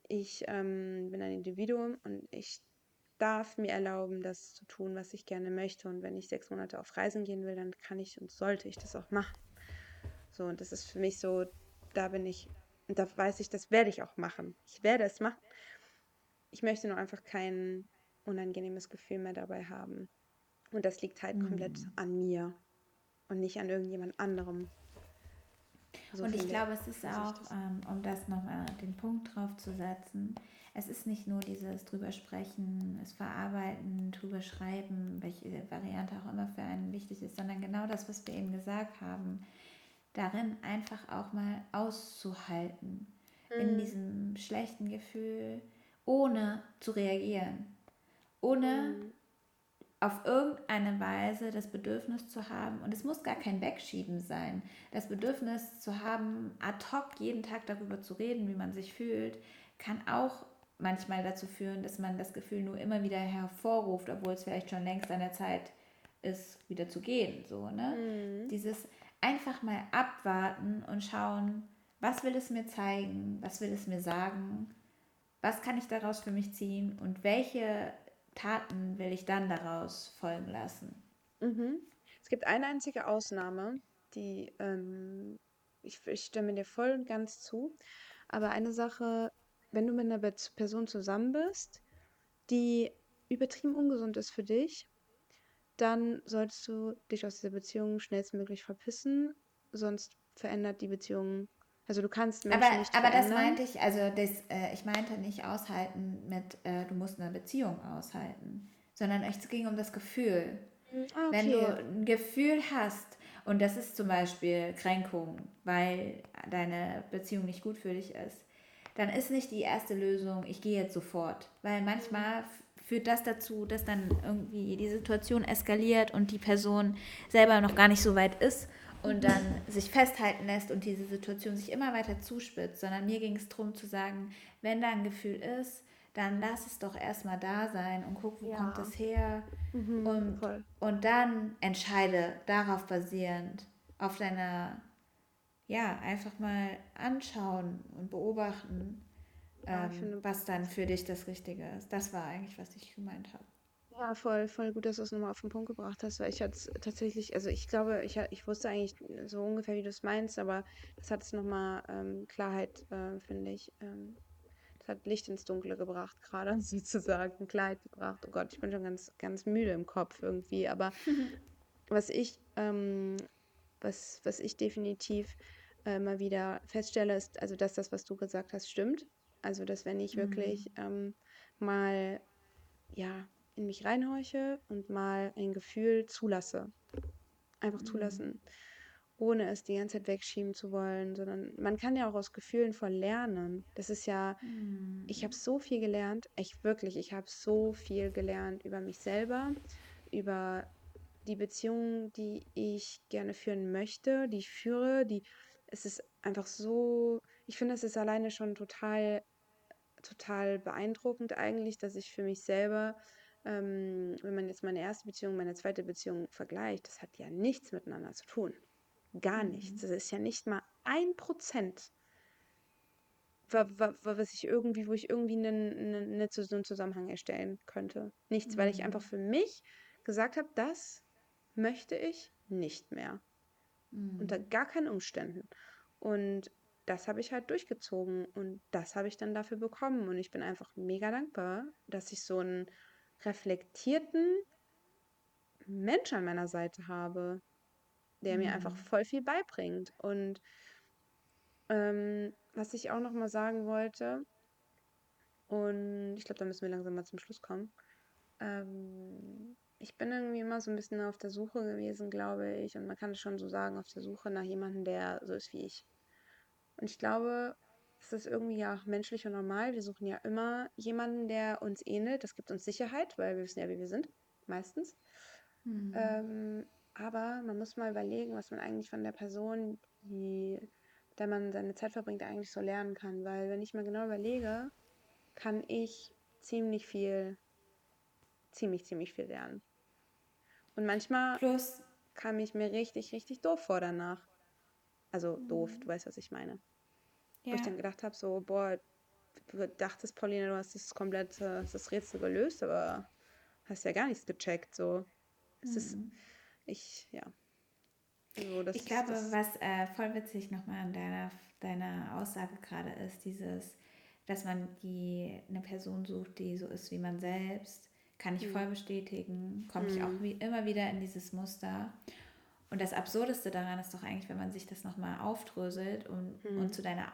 ich ähm, bin ein Individuum und ich darf mir erlauben, das zu tun, was ich gerne möchte. Und wenn ich sechs Monate auf Reisen gehen will, dann kann ich und sollte ich das auch machen. So, und das ist für mich so, da bin ich, da weiß ich, das werde ich auch machen. Ich werde es machen. Ich möchte nur einfach kein unangenehmes Gefühl mehr dabei haben. Und das liegt halt komplett Mhm. an mir und nicht an irgendjemand anderem. So Und ich glaube, es ist auch, ähm, um das nochmal den Punkt drauf zu setzen, es ist nicht nur dieses drüber sprechen, es verarbeiten, drüber schreiben, welche Variante auch immer für einen wichtig ist, sondern genau das, was wir eben gesagt haben, darin einfach auch mal auszuhalten, in Mm, diesem schlechten Gefühl, ohne zu reagieren, ohne mm, auf irgendeine Weise das Bedürfnis zu haben, und es muss gar kein Wegschieben sein, das Bedürfnis zu haben, ad hoc jeden Tag darüber zu reden, wie man sich fühlt, kann auch manchmal dazu führen, dass man das Gefühl nur immer wieder hervorruft, obwohl es vielleicht schon längst an der Zeit ist, wieder zu gehen. So, ne? mm. Dieses einfach mal abwarten und schauen, was will es mir zeigen, was will es mir sagen, was kann ich daraus für mich ziehen und welche Taten will ich dann daraus folgen lassen. Mhm. Es gibt eine einzige Ausnahme, die ähm, ich, ich stimme dir voll und ganz zu. Aber eine Sache, wenn du mit einer Person zusammen bist, die übertrieben ungesund ist für dich, dann solltest du dich aus dieser Beziehung schnellstmöglich verpissen, sonst verändert die Beziehung. Also du kannst Aber, Menschen nicht aber das verändern. meinte ich, also das, äh, ich meinte nicht aushalten mit, äh, du musst eine Beziehung aushalten, sondern es ging um das Gefühl. Ah, Wenn du okay. ein Gefühl hast, und das ist zum Beispiel Kränkung, weil deine Beziehung nicht gut für dich ist, dann ist nicht die erste Lösung, ich gehe jetzt sofort. Weil Hm, manchmal führt das dazu, dass dann irgendwie die Situation eskaliert und die Person selber noch gar nicht so weit ist und dann sich festhalten lässt und diese Situation sich immer weiter zuspitzt, sondern mir ging es darum zu sagen, wenn da ein Gefühl ist, dann lass es doch erstmal da sein und guck, wo kommt Ja. es her Mhm. und, Voll. und dann entscheide darauf basierend, auf deiner ja, einfach mal anschauen und beobachten, ähm, finde, was dann für dich das Richtige ist. Das war eigentlich, was ich gemeint habe. Ja, voll, voll gut, dass du es nochmal auf den Punkt gebracht hast, weil ich hatte tatsächlich, also ich glaube, ich, ich wusste eigentlich so ungefähr, wie du es meinst, aber das hat es nochmal ähm, Klarheit, äh, finde ich. Ähm, das hat Licht ins Dunkle gebracht, [LAUGHS] gerade sozusagen, Klarheit gebracht. Oh Gott, ich bin schon ganz, ganz müde im Kopf irgendwie, aber [LAUGHS] was ich, ähm, was, was ich definitiv äh, mal wieder feststelle, ist, also dass das, was du gesagt hast, stimmt. Also, dass wenn ich wirklich mhm. ähm, mal, ja, in mich reinhorche und mal ein Gefühl zulasse. Einfach mhm. zulassen. Ohne es die ganze Zeit wegschieben zu wollen, sondern man kann ja auch aus Gefühlen voll lernen. Das ist ja, mhm. ich habe so viel gelernt, echt wirklich, ich habe so viel gelernt über mich selber, über die Beziehungen, die ich gerne führen möchte, die ich führe, die, es ist einfach so, ich finde, es ist alleine schon total, total beeindruckend eigentlich, dass ich für mich selber ähm, wenn man jetzt meine erste Beziehung, meine zweite Beziehung vergleicht, das hat ja nichts miteinander zu tun. Gar mhm. nichts. Das ist ja nicht mal ein Prozent, was ich irgendwie, wo ich irgendwie einen, einen, einen Zusammenhang erstellen könnte. Nichts, mhm. weil ich einfach mhm. für mich gesagt habe, das möchte ich nicht mehr. Mhm. Unter gar keinen Umständen. Und das habe ich halt durchgezogen und das habe ich dann dafür bekommen. Und ich bin einfach mega dankbar, dass ich so ein reflektierten Mensch an meiner Seite habe, der mhm. mir einfach mhm. voll viel beibringt. Und ähm, was ich auch noch mal sagen wollte, und ich glaube, da müssen wir langsam mal zum Schluss kommen. Ähm, ich bin irgendwie immer so ein bisschen auf der Suche gewesen, glaube ich, und man kann es schon so sagen, auf der Suche nach jemandem, der so ist wie ich. Und ich glaube, das ist irgendwie ja auch menschlich und normal. Wir suchen ja immer jemanden, der uns ähnelt. Das gibt uns Sicherheit, weil wir wissen ja, wie wir sind, meistens. Mhm. Ähm, aber man muss mal überlegen, was man eigentlich von der Person, die, mit der man seine Zeit verbringt, eigentlich so lernen kann. Weil wenn ich mal genau überlege, kann ich ziemlich viel, ziemlich, ziemlich viel lernen. Und manchmal Plus. kam ich mir richtig, richtig doof vor danach. Also doof, du weißt, was ich meine. Wo ich dann gedacht habe, so, boah, du dachtest, Pauline, du hast das komplett, äh, das Rätsel gelöst, aber hast ja gar nichts gecheckt. So. Es mhm. ist, ich, ja. So, ich glaube, das. was äh, voll witzig nochmal an deiner, deiner Aussage gerade ist, dieses, dass man die, eine Person sucht, die so ist wie man selbst, kann ich mhm. voll bestätigen, komme mhm. ich auch wie, immer wieder in dieses Muster. Und das Absurdeste daran ist doch eigentlich, wenn man sich das nochmal aufdröselt und, mhm. und zu deiner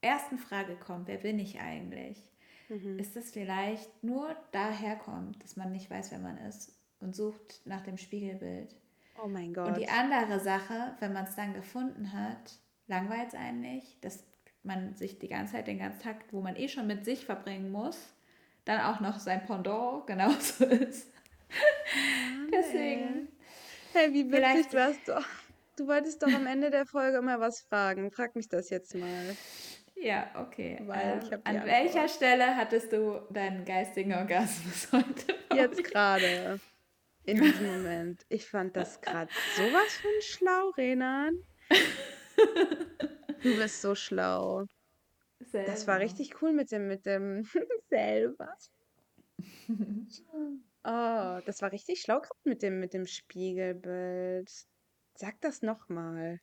ersten Frage kommt, wer bin ich eigentlich? Mhm. Ist es vielleicht nur daher kommt, dass man nicht weiß, wer man ist und sucht nach dem Spiegelbild. Oh mein Gott. Und die andere Sache, wenn man es dann gefunden hat, langweilt es einen nicht, dass man sich die ganze Zeit, den ganzen Tag, wo man eh schon mit sich verbringen muss, dann auch noch sein Pendant [LAUGHS] genauso ist. Deswegen Hey, wie witzig warst du? Du wolltest doch am Ende der Folge immer was fragen. Frag mich das jetzt mal. Ja, okay. Weil ähm, an welcher Stelle hattest du deinen geistigen Orgasmus [LAUGHS] heute? Jetzt gerade. In diesem Moment. Ich fand das gerade sowas von schlau, Renan. Du bist so schlau. Selber. Das war richtig cool mit dem, mit dem [LAUGHS] selber. Oh, das war richtig schlau gerade mit dem, mit dem Spiegelbild. Sag das nochmal.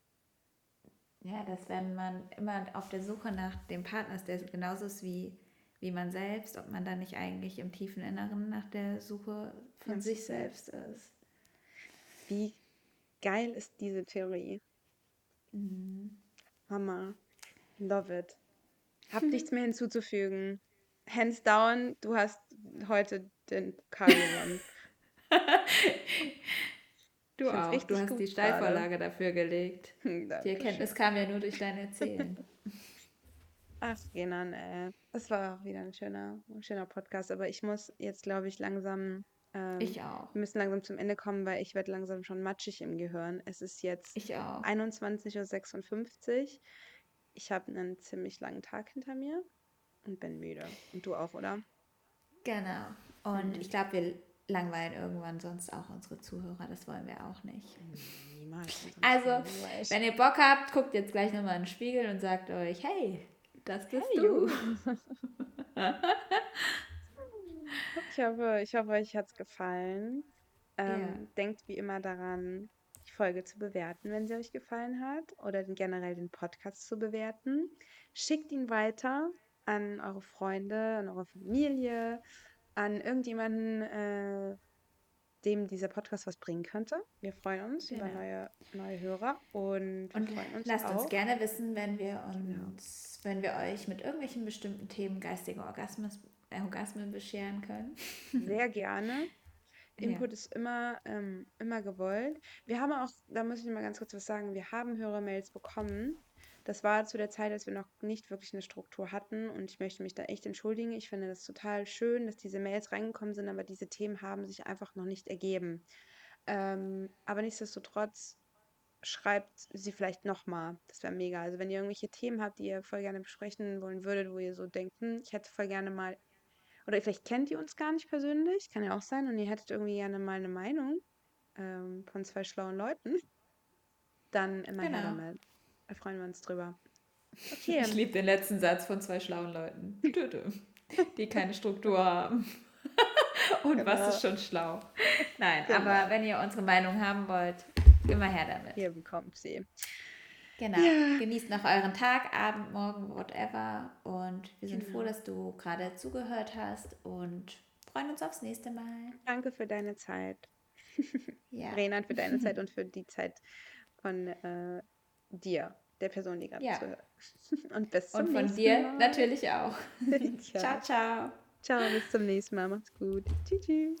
Ja, dass wenn man immer auf der Suche nach dem Partner ist, der genauso ist wie, wie man selbst, ob man dann nicht eigentlich im tiefen Inneren nach der Suche von ja. sich selbst ist. Wie geil ist diese Theorie? Mhm. Hammer. Love it. Hab [LAUGHS] nichts mehr hinzuzufügen. Hands down, du hast heute den Pokal gewonnen. [LAUGHS] du auch, du hast die Steilvorlage dafür gelegt. [LAUGHS] die Erkenntnis kam ja nur durch dein Erzählen. [LAUGHS] Ach, Genan, ey. Das war auch wieder ein schöner, ein schöner Podcast, aber ich muss jetzt, glaube ich, langsam. Ähm, ich auch. Wir müssen langsam zum Ende kommen, weil ich werde langsam schon matschig im Gehirn. Es ist jetzt 21.56 Uhr. Ich habe einen ziemlich langen Tag hinter mir und bin müde. Und du auch, oder? Genau. Und mhm. ich glaube, wir langweilen irgendwann sonst auch unsere Zuhörer. Das wollen wir auch nicht. Niemals. Also, wenn ihr Bock habt, guckt jetzt gleich nochmal in den Spiegel und sagt euch, hey, das bist hey, du. [LAUGHS] ich, hoffe, ich hoffe, euch hat es gefallen. Ähm, yeah. Denkt wie immer daran, die Folge zu bewerten, wenn sie euch gefallen hat, oder den, generell den Podcast zu bewerten. Schickt ihn weiter an eure Freunde, an eure Familie, an irgendjemanden, äh, dem dieser Podcast was bringen könnte. Wir freuen uns genau. über neue, neue Hörer und, und uns lasst auch. uns gerne wissen, wenn wir uns, genau. wenn wir euch mit irgendwelchen bestimmten Themen geistige Orgasmus, äh, Orgasmen bescheren können. Sehr [LAUGHS] gerne. Input ja. ist immer, ähm, immer gewollt. Wir haben auch, da muss ich mal ganz kurz was sagen, wir haben Hörermails bekommen. Das war zu der Zeit, als wir noch nicht wirklich eine Struktur hatten und ich möchte mich da echt entschuldigen. Ich finde das total schön, dass diese Mails reingekommen sind, aber diese Themen haben sich einfach noch nicht ergeben. Ähm, aber nichtsdestotrotz schreibt sie vielleicht nochmal. Das wäre mega. Also wenn ihr irgendwelche Themen habt, die ihr voll gerne besprechen wollen würdet, wo ihr so denkt, hm, ich hätte voll gerne mal oder vielleicht kennt ihr uns gar nicht persönlich, kann ja auch sein, und ihr hättet irgendwie gerne mal eine Meinung ähm, von zwei schlauen Leuten, dann immer genau. her damit. Da freuen wir uns drüber. Okay. Ich liebe den letzten Satz von zwei schlauen Leuten, [LAUGHS] die keine Struktur haben. [LAUGHS] Und genau. was ist schon schlau? Nein, genau. aber wenn ihr unsere Meinung haben wollt, immer her damit. Ihr bekommt sie. Genau. Ja. Genießt noch euren Tag, Abend, Morgen, whatever. Und wir sind genau. froh, dass du gerade zugehört hast und freuen uns aufs nächste Mal. Danke für deine Zeit. Ja. [LAUGHS] Renat, für deine Zeit und für die Zeit von äh, dir, der Person, die gerade ja. zuhört. [LAUGHS] Und bis zum und nächsten Mal. Und von dir natürlich auch. [LAUGHS] [LAUGHS] ciao, ciao. Ciao, bis zum nächsten Mal. Macht's gut. Tschüss.